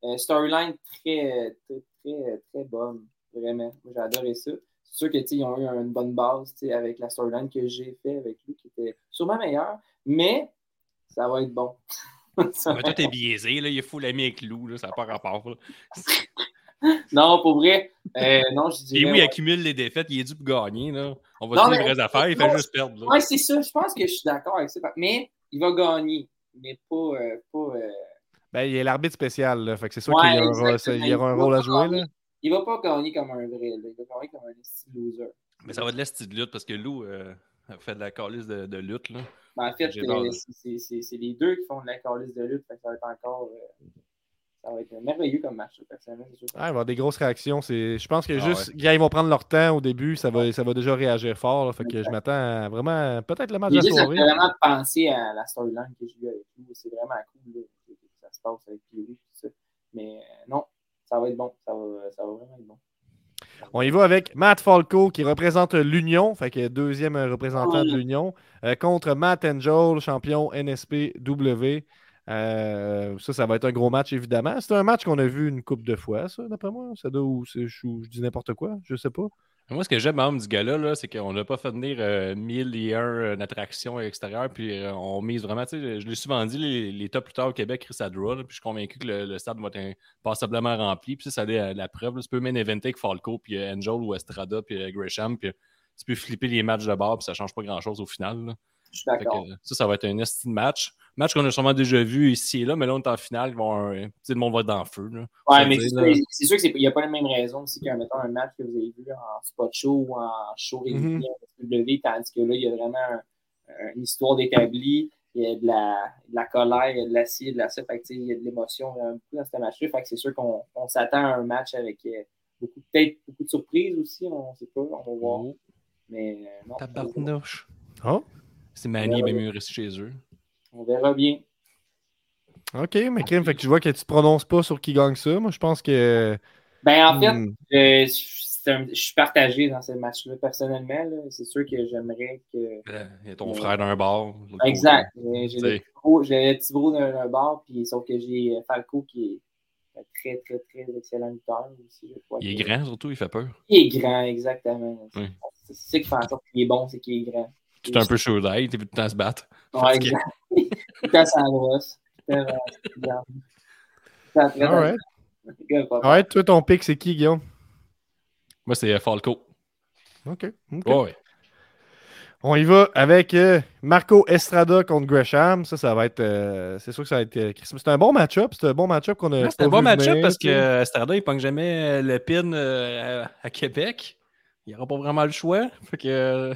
Euh, storyline très, très, très, très bonne. Vraiment. Moi, j'ai adoré ça. C'est sûr que, tu sais, ils ont eu une bonne base, avec la storyline que j'ai fait avec lui, qui était sûrement meilleure. Mais ça va être bon. Ça Mais toi, t'es biaisé, là. Il est fou l'ami avec Lou, là. Ça n'a pas rapport. là. Non, pour vrai. Euh, non, je Et oui, il accumule les défaites. Il est dû pour gagner, là. On va Non, dire les vraies affaires. Il fait juste perdre. Ouais, c'est ça. Je pense que je suis d'accord avec ça. Mais il va gagner, mais pas. euh, pas euh, Ben, il a l'arbitre spécial, là. Fait que c'est sûr Ouais, qu'il y, a un rôle- exactement. il y aura un Il rôle à jouer, gagner. là. il va pas gagner comme un vrai, là. il va gagner comme un loser. Mais ça va de l'esti de lutte parce que Lou euh, fait de la calice de, de lutte. Là. Ben, en fait, J'ai c'est- c'est c'est- c'est les deux qui font de la calice de lutte, fait que ça va être encore. euh, ça va être merveilleux comme match, personnellement. Ah, il va y avoir des grosses réactions. C'est... Je pense que Ah juste quand ils vont prendre leur temps au début, ça va, ça va déjà réagir fort. là. Fait que je m'attends à vraiment peut-être le match de la soirée. fait vraiment penser à la storyline que j'ai eue avec lui. C'est vraiment cool là, que ça se passe avec ça. Mais euh, non, ça va être bon. Ça va, ça va vraiment être bon. On y va avec Matt Falco qui représente l'Union, fait que deuxième représentant de l'Union, euh, contre Matt Angel, champion NSPW. Euh, ça, ça va être un gros match, évidemment. C'est un match qu'on a vu une coupe de fois, ça, d'après moi. Ça doit, ou je, ou je dis n'importe quoi, je sais pas. Moi, ce que j'aime même du gars-là, là, c'est qu'on n'a pas fait venir euh, mille et un euh, attractions extérieures, puis euh, on mise vraiment, tu sais, je l'ai souvent dit, les, les top lutteurs au Québec, Chris Adra, là, puis je suis convaincu que le, le stade va être passablement rempli, puis ça, ça la, la preuve, là, tu peux même inventer avec Falco, puis euh, Angel ou Estrada, puis Gresham, puis tu peux flipper les matchs de bord, puis ça change pas grand-chose au final. là. Je suis que, d'accord. ça, ça va être un esti de match. Match qu'on a sûrement déjà vu ici et là, mais là, on est en finale, ils vont sais, le monde va être dans le feu. Là. Ouais, Ça mais c'est sûr qu'il n'y a pas la même raison aussi qu'un mettons, un match que vous avez vu en spot show ou en show Mhm. régulier en SPW, tandis que là, il y a vraiment un- une histoire d'établi, il y a de la, de la colère, il y a de l'acier, de la ça, fait que, il y a de l'émotion vraiment beaucoup dans ce match-là. Fait que c'est sûr qu'on on s'attend à un match avec euh, beaucoup, peut-être beaucoup de surprises aussi, on ne sait pas, on va voir. Oh, Mais euh, non, tabarnouche. Oh, C'est Manny, bien mieux rester chez eux. On verra bien. ok, mais Krim, fait que tu vois que tu te prononces pas sur qui gagne ça. Moi, je pense que. Ben, en fait, Hmm, euh, un- je suis partagé dans ce match-là, personnellement. C'est sûr que j'aimerais que. Euh, Il y a ton frère d'un bar. Exact. Euh, J'ai le petit bro- d'un bar, puis sauf que j'ai Falco qui est un très, très, très excellent lutteur aussi. Je crois Il est grand, surtout, il fait peur. Il est grand, exactement. Oui. C'est ça qui fait en sorte qu'il est bon, c'est qu'il est grand. Tout un peu chaud d'ail, il était tout le temps à se battre. Ouais, exact. Tout le temps sans brosse. Euh, Alright. Alright, toi, ton pic, c'est qui, Guillaume? Moi, c'est euh, Falco. Ok. Ouais. On y va avec euh, Marco Estrada contre Gresham. Ça, ça va être. euh, c'est sûr que ça va être. euh, c'est un bon match-up. C'est un bon match-up qu'on a. Ouais, C'était un bon match-up parce que Estrada, il pogne jamais le pin euh, à, à Québec. Il n'y aura pas vraiment le choix. Fait que, euh,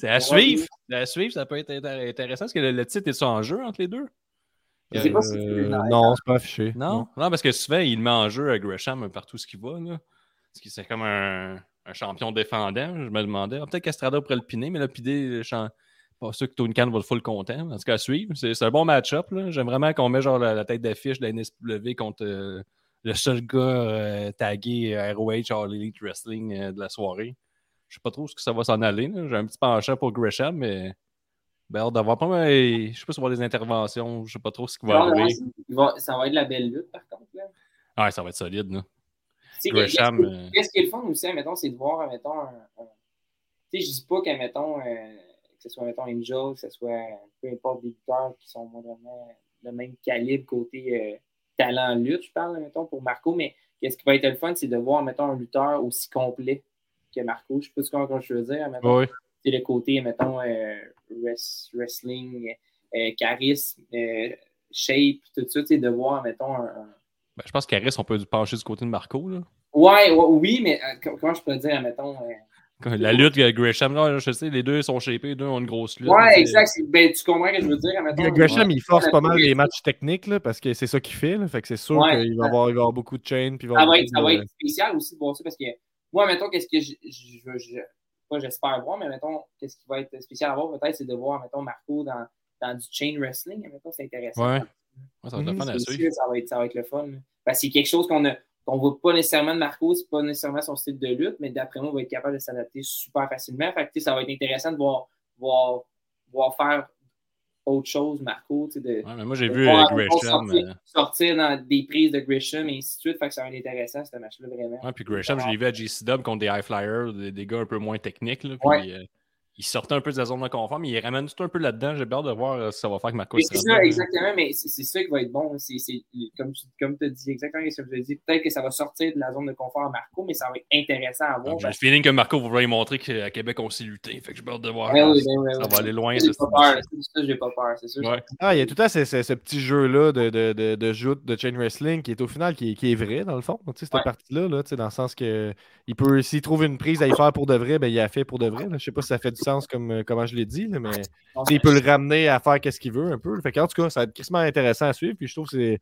c'est à Ouais, suivre. C'est à suivre, ça peut être intér- intéressant parce que le, le titre est en jeu entre les deux. Je sais pas si Euh, non, c'est pas affiché. Non? non, parce que souvent, il met en jeu à Gresham partout ce qu'il va. Là. Parce que c'est comme un, un champion défendant. Je me demandais. Ah, Peut-être qu'Estrada pourrait le piner, mais le champ- pas sûr que Tony Khan va le full content. En tout cas, à suivre. C'est c'est un bon match-up. là. J'aime vraiment qu'on met genre la, la tête d'affiche de la NSW contre euh, le seul gars euh, tagué euh, ROH All Elite Wrestling euh, de la soirée. Je sais pas trop ce que ça va s'en aller. J'ai un petit penchant pour Gresham, mais ben, hâte d'avoir pas mal. Je sais pas si on va avoir des interventions. Je sais pas trop ce qui va Non, arriver. ça va être de la belle lutte, par contre. Là. Ah, ça va être solide. Là. Gresham, qu'est-ce qui- euh, Qu'est-ce qui est le fun aussi, admettons, c'est de voir, admettons, un. un- Tu sais, je dis pas qu'admettons, euh, que ce soit, admettons, Angel, que ce soit peu importe des lutteurs qui sont vraiment le même calibre côté euh, talent lutte, je parle, admettons, pour Marco, mais qu'est-ce qui va être le fun, c'est de voir, admettons, un lutteur aussi complet que Marco. Je sais pas ce que je veux dire, admettons. Oui. C'est le côté, mettons, euh, wres- wrestling, euh, charisme, euh, shape, tout ça, tu sais, de voir, mettons, un- un Ben, je pense qu'Aris, on peut pencher du côté de Marco. Là. Ouais, ouais, oui, mais euh, com- comment je peux dire, mettons. euh, La lutte, Gresham, là, je sais, les deux sont shapés, les deux ont une grosse lutte. Ouais, exact. Ben, tu comprends ce que je veux dire, mettons. Gresham, ouais. il force pas mal les matchs techniques là, parce que c'est ça qu'il fait. là. Fait que c'est sûr Ouais. qu'il va, avoir, il va avoir beaucoup de chains. Ça va, être, ça va être spécial aussi de voir ça parce que moi, mettons, qu'est-ce que je, je, je, je- pas j'espère voir, mais mettons, qu'est-ce qui va être spécial à voir peut-être, c'est de voir, mettons, Marco dans, dans du chain wrestling. Mettons, c'est intéressant. Ouais. Ouais, ça va être le Mhm, fun à suivre. ça va être, ça va être le fun. Parce que c'est quelque chose qu'on a qu'on voit pas nécessairement de Marco, c'est pas nécessairement son style de lutte, mais d'après moi, on va être capable de s'adapter super facilement. Fait que, tu sais, ça va être intéressant de voir, voir, voir faire autre chose, Marco. tu sais, De, Ouais, mais moi, j'ai vu euh, sortir, euh, sortir dans des prises de Gresham et ainsi de suite. Fait que ça va être intéressant, ce match-là, vraiment. ouais, puis Gresham, je l'ai vu à GC Dub contre des high flyers, des, des gars un peu moins techniques. Là, puis, Ouais. Il sortait un peu de sa zone de confort, mais il ramène tout un peu là-dedans. J'ai peur de voir euh, ce que ça va faire avec Marco C'est ça, exactement, mais c'est c'est ça qui va être bon. C'est c'est- comme tu comme as dit exactement ce que je dis. Peut-être que ça va sortir de la zone de confort à Marco, mais ça va être intéressant à voir. Donc, J'ai le feeling que Marco lui montrer qu'à Québec, on sait lutter. Fait que j'ai peur de voir. Ouais, oui, ouais, ça ouais. va aller loin. J'ai ça, pas peur. Ça, j'ai pas peur, c'est sûr. Ouais. Ah, il y a tout temps ce, ce- ce petit jeu-là de, de, de, de joute de chain wrestling qui est au final qui est, qui est vrai, dans le fond. Tu sais, cette Ouais. partie-là, là, tu sais, dans le sens que il peut, s'il trouve une prise à y faire pour de vrai, ben, il a fait pour de vrai. Je sais pas si ça fait du sens comme euh, comment je l'ai dit, là, mais il peut le ramener à faire qu'est-ce qu'il veut un peu. Fait en tout cas, ça va être crissement intéressant à suivre. Puis je trouve que c'est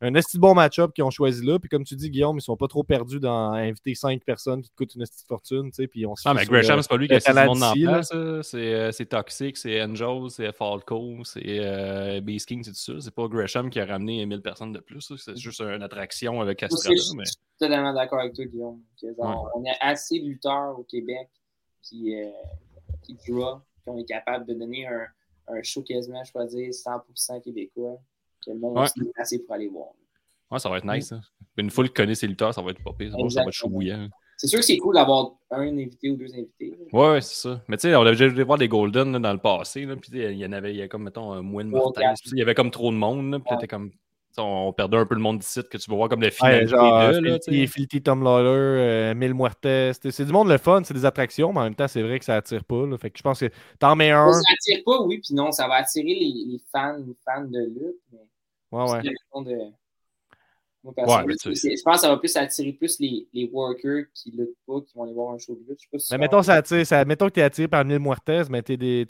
un esti de bon match-up qu'ils ont choisi là. Puis comme tu dis, Guillaume, ils sont pas trop perdus dans inviter cinq personnes qui te coûtent une esti de fortune. tu sais, Puis on Ah, mais Gresham, euh, c'est pas lui qui le a assis du talent monde en place. C'est euh, c'est Toxic, c'est Angel, c'est Falco, c'est euh, Beast King, c'est tout ça. C'est pas Gresham qui a ramené 1000 personnes de plus. C'est juste une attraction avec Estrada. je suis totalement d'accord avec toi, Guillaume. On a assez de lutteurs au Québec qui, euh, qui draw, qui ont été capables de donner un, un show quasiment, je pourrais dire, 100% québécois, que le monde Ouais. s'est assez pour aller voir. Ouais, ça va être nice. ça. Une foule qui connaît ses lutteurs, ça va être pas pire. Ça va- Ça va être chaud bouillant. C'est sûr que c'est cool d'avoir un invité ou deux invités. Ouais, ouais, c'est ça. Mais tu sais, on a déjà dû voir des Golden là, dans le passé. Là, puis il y en avait, il y a comme, mettons, un moins de. Puis Il y avait comme trop de monde. Là, puis t'étais comme. On perdait un peu le monde d'ici que tu vas voir comme le Ouais, final. genre, là, Filthy, Tom Lawler, euh, Mil Muertes. C'est c'est du monde le fun, c'est des attractions, mais en même temps, c'est vrai que ça attire pas. là. Fait que je pense que t'en mets un. Ça attire pas, oui, puis non, ça va attirer les, les fans, les fans de lutte. Mais Ouais, ouais. c'est la question de. Moi, je pense que ça va plus attirer plus les, les workers qui luttent pas, qui vont aller voir un show de lutte. Je sais pas si Mais ça- mettons, ça attire, ça, mettons que tu es attiré par Mil Muertes, mais t'es des,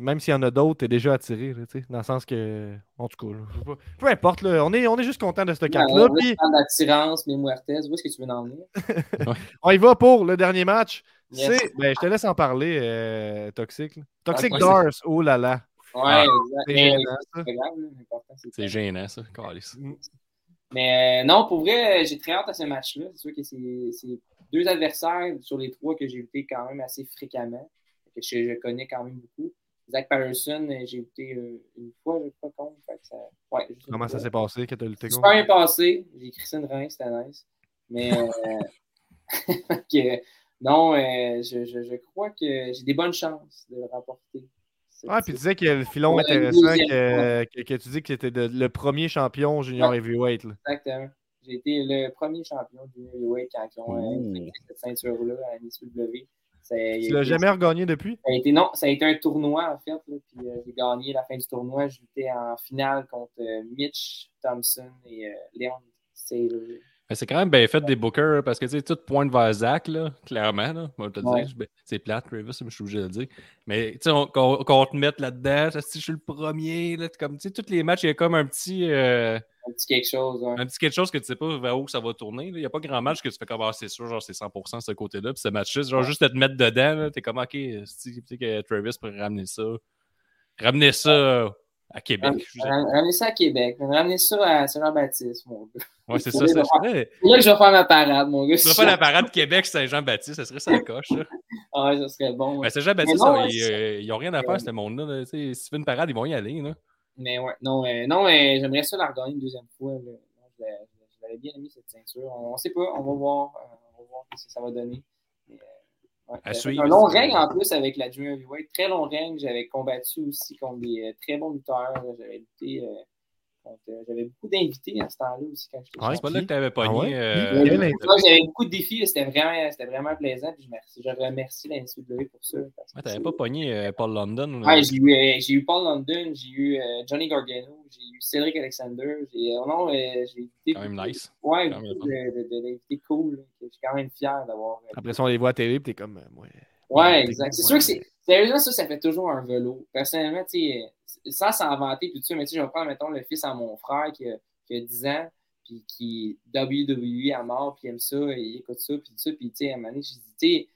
même s'il y en a d'autres, tu es déjà attiré. là, tu sais, dans le sens que. En tout cas, là, peu importe, là, on, est, on est juste content de cette Ouais, carte-là. on Puis d'attirance, mais Muertes, où est-ce que tu veux en venir? on y va pour le dernier match. Yes. C'est. Ben, je te laisse en parler, euh, Toxic. Toxic Dars, oh là là. Ouais, Ah. C'est gênant, ça. c'est pas grave, là, l'important, c'est C'est ça. gênant, ça. Mais euh, non, pour vrai, j'ai très hâte à ce match-là. C'est sûr que c'est deux adversaires sur les trois que j'ai lutté quand même assez fréquemment. Que je, je connais quand même beaucoup. Zach Patterson, euh, j'ai lutté euh, une fois, je ça... ouais, juste une Comment ça s'est passé que tu as lutté contre? Super bien passé. J'ai une rein, c'était nice. Mais euh, non, euh, je, je, je crois que j'ai des bonnes chances de le remporter. Ah, puis tu disais qu'il y a le filon Ouais, intéressant que, que, que tu dis que c'était de- le premier champion junior Ouais. heavyweight. Là. Exactement. J'ai été le premier champion du heavyweight quand ils ont euh, fait cette ceinture-là à. C'est- il Tu l'as jamais regagné depuis? Ça a été, non, ça a été un tournoi en fait. là, puis euh, j'ai gagné la fin du tournoi. J'étais en finale contre euh, Mitch Thompson et euh, Léon Saylor. Mais c'est quand même bien fait des bookers parce que tu sais, tout pointe vers Zach, là, clairement. Là, on va te Ouais. dire. Ben, C'est plate, Travis, mais je suis obligé de le dire. Mais tu sais, on- qu'on te mette là-dedans, si je suis le premier, là, comme tu sais, tous les matchs, il y a comme un petit, euh, Un petit quelque chose. hein. un petit quelque chose que tu sais pas vers où ça va tourner. Il n'y a pas grand match que tu fais comme ah, c'est sûr, genre c'est 100% ce côté-là. Puis ce match-là, genre juste de te mettre dedans, là, t'es comme ok, si tu sais que Travis pourrait ramener ça. Ramener ça à Québec. Ramener ça à Québec. Ramener ça à Saint-Jean-Baptiste, mon gars. Ouais, c'est ça. vrai, C'est là que je vais faire ma parade, mon gars. Tu vas faire la parade Québec Saint-Jean-Baptiste, ça serait ça la coche. Ah, ça serait bon. ouais. Ben, Saint-Jean-Baptiste, ils, c'est- euh, n'ont rien à faire, ce monde-là. Si tu fais une parade, ils vont y aller. Là. Mais ouais, non, euh, non euh, j'aimerais ça la regagner une deuxième fois. là. Je l'avais bien aimé cette ceinture. On ne sait pas, on va voir. euh, on va voir ce que ça va donner. Mais, ouais. À suivre, un long règne en plus avec la Junior Heavyweight. Très long règne. J'avais combattu aussi contre des très bons lutteurs. J'avais lutté. Euh, euh, J'avais beaucoup d'invités à ce temps-là aussi quand j'étais Ouais. C'est pas là que tu avais pogné. Ah euh, invité? J'avais beaucoup de défis. C'était vraiment, c'était vraiment plaisant. Puis je, remercie, je remercie la NCW pour ça. Ouais, t'avais pas pogné euh, Paul London. ou- Ouais, j'ai eu, euh, j'ai eu Paul London, j'ai eu euh, Johnny Gargano, j'ai eu Cédric Alexander, j'ai euh, non, euh, j'ai quand même nice. Ouais, beaucoup de, de, de- d'invités cool. Je suis quand même fier d'avoir. euh, Après ça, on les voit à télé, puis t'es comme. euh, ouais. Ouais, exact. C'est sûr que c'est. Sérieusement, ça, ça fait toujours un vélo. Personnellement, tu sais, euh, sans s'inventer, tout ça, mais tu sais, je vais prendre, mettons, le fils à mon frère qui a, qui a 10 ans, puis qui WWE à mort, puis il aime ça, il écoute ça, puis tout ça, puis tu sais, à un moment donné, je dis, tu sais,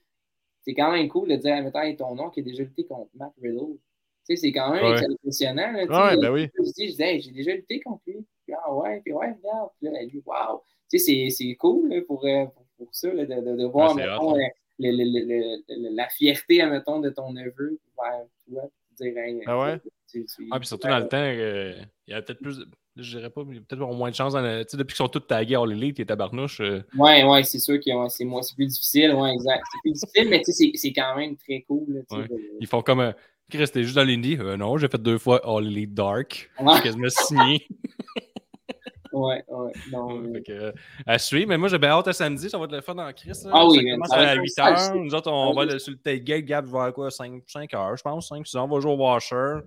c'est quand même cool de dire, mettons, ton nom qui a déjà lutté contre Matt Riddle. Tu sais, c'est quand même Ouais. impressionnant. Là, Ouais, ben oui. Je dis, je dis, hey, j'ai déjà lutté contre lui. Puis, ah ouais, puis ouais, regarde. Puis là, lui, wow. Tu sais, c'est- cool là, pour, euh, pour, pour ça, là, de, de, de voir, mettons, le- le- le- la fierté, admettons, de ton neveu vers toi. puis Dire, hey, Ah ouais? Ah, puis surtout dans le temps, euh, il y avait peut-être plus. Je dirais pas, mais peut-être moins de chance. Dans le... Depuis qu'ils sont tous tagués All Elite et tabarnouche. euh, Ouais, ouais, c'est sûr que ouais, c'est moi, c'est plus difficile, ouais, exact. C'est plus difficile, mais tu sais, c'est- c'est quand même très cool. Là, tu sais, Ouais. de- ils font comme. euh, Chris, t'es juste dans l'indie. Euh, non, j'ai fait deux fois All Elite Dark. Ouais, quasiment signé. ouais, ouais, non, Ouais, mais- que, euh, à suivre. Mais moi, j'ai bien hâte à samedi. Ça va être le fun en Chris. là. Ah oui, ça commence ça va à être 8 un sale h. Nous autres, on Ah va oui. le- sur le tailgate. Gab vers quoi 5, 5 heures, je pense. 5, 6 heures. On va jouer au washer.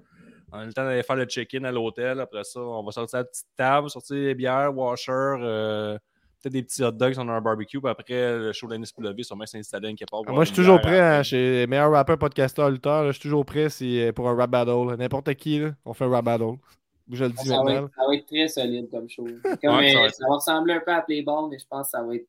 On a le temps d'aller faire le check-in à l'hôtel. Après ça, on va sortir la petite table, sortir les bières, washer, euh, peut-être des petits hot dogs on a un barbecue. Puis après, le show d'Anis Poulevé, sûrement s'installer quelque part. Moi, je suis toujours prêt, hein, chez meilleur rappeur, podcasteur, lutteur. là, Je suis toujours prêt si, euh, pour un rap battle. N'importe qui, là, on fait un rap battle. Je le dis ça, va être, ça va être très solide comme show. Comme, Ouais, ça euh, va ça, va ressembler un peu à Playball, mais je pense que ça va être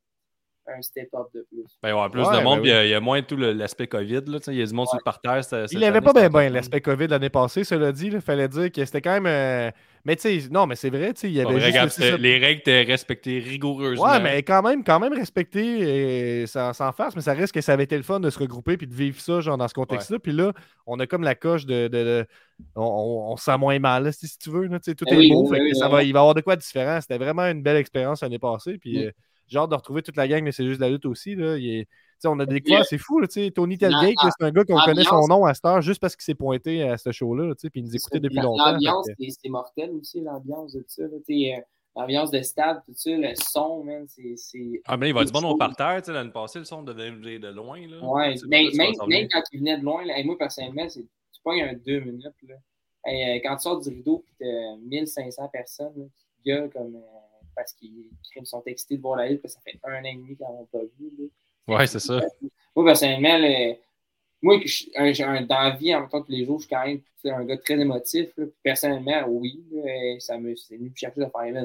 un step-up de plus. Ben, il y avoir plus Ouais, de monde, ben puis il y a- il y, a moins tout le- l'aspect COVID. Là, tu sais, il y a du monde sur le parterre. cette- Il n'avait pas bien bien fun. l'aspect COVID l'année passée, cela dit. Il fallait dire que c'était quand même. euh, Mais tu sais, non, mais c'est vrai, tu sais, il y avait juste Les règles étaient respectées rigoureusement. Ouais, mais quand même, quand même respecté et sans, sans farce, mais ça reste que ça avait été le fun de se regrouper puis de vivre ça genre dans ce contexte-là. Puis là, on a comme la coche de. de- de- on, on- on se sent moins mal, là, si, si tu veux. là, tu sais, tout Ben est oui, beau. oui, fait que oui, ça va, il va y avoir de quoi de différent. C'était vraiment une belle expérience l'année passée. Puis Mm. euh, j'ai hâte de retrouver toute la gang, mais c'est juste la lutte aussi. Là. Il est- tu sais, on a découvert, c'est fou. là, tu sais, Tony Telgate, c'est un gars qu'on connaît son nom à cette heure juste parce qu'il s'est pointé à ce show-là. là, tu sais, Puis il nous écoutait depuis longtemps. L'ambiance, que- c'est mortel aussi, l'ambiance de tout ça. euh, L'ambiance de stade, tout ça, le son, man, c'est. Ah, mais il va du bon au Chose. parterre. tu sais, L'année passée, le son devait venir de loin. Là. Ouais, mais même, quand il venait de loin, là, moi personnellement, c'est- tu pognes un deux minutes. Là. Hey, euh, quand tu sors du rideau et t'as 1500 personnes là, qui gueulent comme, euh, parce qu'ils criment sont excités de voir la lutte, parce que ça fait un an et demi qu'ils n'ont pas vu. Là. Ouais, c'est ça. Moi, personnellement, là, moi, j'ai un- dans la vie, en même temps tous les jours, je suis quand même un gars très émotif. là. Personnellement, oui, là, ça me c'est venu me chercher de faire là,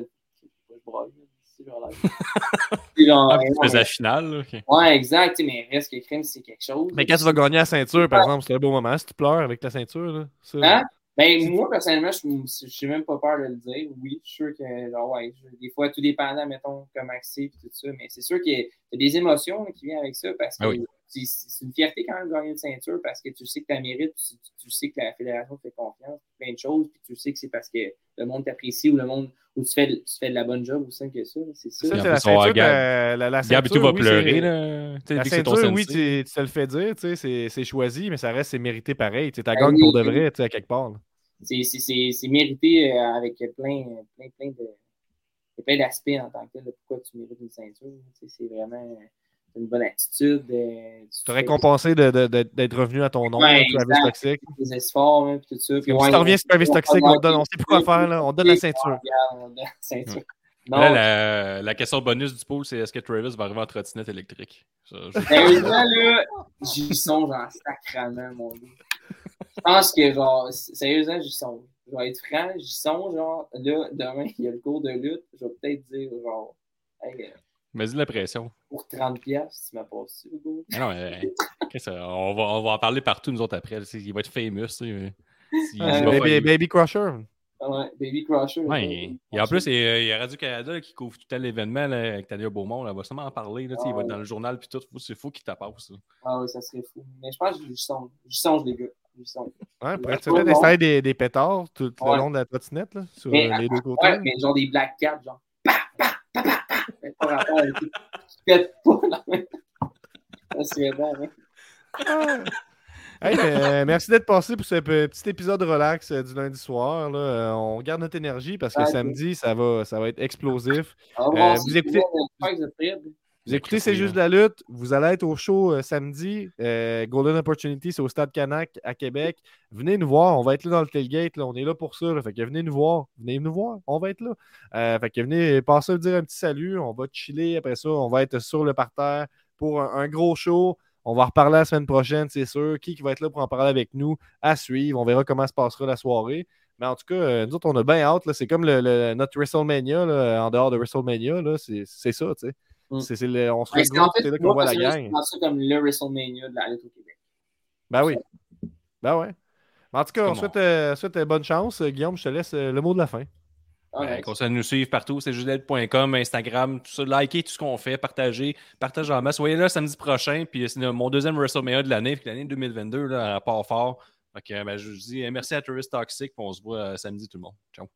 c'est genre genre, Ah, ouais, la finale. ouais, exact, mais reste que crime, c'est quelque chose. Mais quand tu vas gagner la ceinture, par exemple, c'est un beau moment. Si tu pleures avec ta ceinture, là, ça- Hein? Ben, moi, personnellement, je n'ai même pas peur de le dire. Oui, je suis sûr que, genre, ouais, je- des fois, tout dépendant, mettons, comment c'est et tout ça, mais c'est sûr qu'il y a des émotions qui viennent avec ça parce que Ah oui. C'est une fierté quand même de gagner une ceinture parce que tu sais que tu mérites, tu, tu sais que la fédération te fait confiance, plein de choses, puis tu sais que c'est parce que le monde t'apprécie ou le monde, ou tu fais, de- tu fais de la bonne job aussi que ça. C'est ça. C'est la ceinture. Euh, la, la tout ceinture, va oui, pleurer. c'est- Là. La ton ceinture, oui, tu, tu te le fais dire, c'est- c'est choisi, mais ça reste, c'est mérité pareil. Tu Ben gagnes oui, pour de vrai, tu sais, à quelque part. C'est- c'est- C'est c'est mérité euh, avec plein, plein, plein de. il y a plein d'aspects en tant que tel de pourquoi tu mérites une ceinture. C'est vraiment une bonne attitude. euh, tu de- de- de- d'être revenu à ton nom, Ouais, Travis exact. Toxic. des espoirs, hein, puis tout ça. Puis, Comme ouais, si tu reviens sur Travis on- Toxic, on, te donne, on sait plus quoi faire, là. on te donne la ceinture. Regarde, on donne la ceinture. Non, Là, la, la question bonus du pool, c'est est-ce que Travis va arriver en trottinette électrique? Ça, je- sérieusement, là, j'y songe en sacrament, mon gars. Je pense que, genre, sérieusement, j'y songe. Je vais être franc, j'y songe, genre, là, demain, il y a le cours de lutte, je vais peut-être dire, genre, hey, Mets-y la pression. pour 30$, piastres, tu m'as passé, le gars. Ah non, mais, qu'est-ce que- on, va, on va en parler partout, nous autres, après. Il va être famous. Ah, il baby, faire- Baby Crusher. Ouais, Baby Crusher. Ouais, et, et en plus, il y a- Radio-Canada là, qui couvre tout le l'événement là, avec Tania Beaumont. là, Elle va sûrement en parler. Là, il va être dans le journal puis tout. C'est fou qu'il t'appasse. ça. Ah oui, ça serait fou. Mais je pense que j'y songe. J'y songe, les gars. J'y songe. Ouais, pour être des, des pétards tout le Ouais. long de la trottinette, là, sur Mais, euh, les deux côtés? Ouais, mais genre des Black Cats, genre. Pa, Mais Pas rapport qui la Ça serait bon, hein. Ah. Hey, mais, euh, merci d'être passé pour ce pe- petit épisode relax euh, du lundi soir. là. Euh, on garde notre énergie parce que Ouais, samedi, ça va, ça va être explosif. Vous écoutez- vous Vous écoutez C'est juste de la lutte. Vous allez être au show euh, samedi. euh, Golden Opportunity, c'est au Stade Canac à Québec. Venez nous voir. On va être là dans le tailgate. Là. On est là pour ça. là. Fait que venez nous voir. Venez nous voir. On va être là. Euh, fait que venez passer dire un petit salut. On va chiller. Après ça, on va être sur le parterre pour un, un gros show. On va reparler la semaine prochaine, c'est sûr. Qui, qui va être là pour en parler avec nous? À suivre. On verra comment se passera la soirée. Mais en tout cas, nous autres, on a bien hâte. C'est comme le, le- notre WrestleMania, là, en dehors de WrestleMania. c'est ça, tu sais. Mm. C'est- c'est le- on se en fait, c'est là qu'on voit la gang. je pense ça comme le WrestleMania de la lutte au Québec. Ben oui. Ben ouais. Mais en tout cas, on souhaite, euh, souhaite, euh, bonne chance. Euh, Guillaume, je te laisse euh, le mot de la fin. Ben, ouais. Continuez de nous suivre partout, c'est justel.com, Instagram, tout ça. Likez tout ce qu'on fait, partagez, partagez en masse. Soyez là samedi prochain, puis c'est mon deuxième WrestleMania de l'année, puis l'année 2022, là, à part fort. Ben, je vous dis merci à Tourist Toxic, puis on se voit samedi tout le monde. Ciao.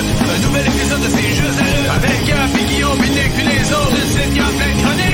Un nouvel épisode de C'est juste la lutte. Avec Gap et Guillaume, Binic puis les autres. Le site Gap, la chronique.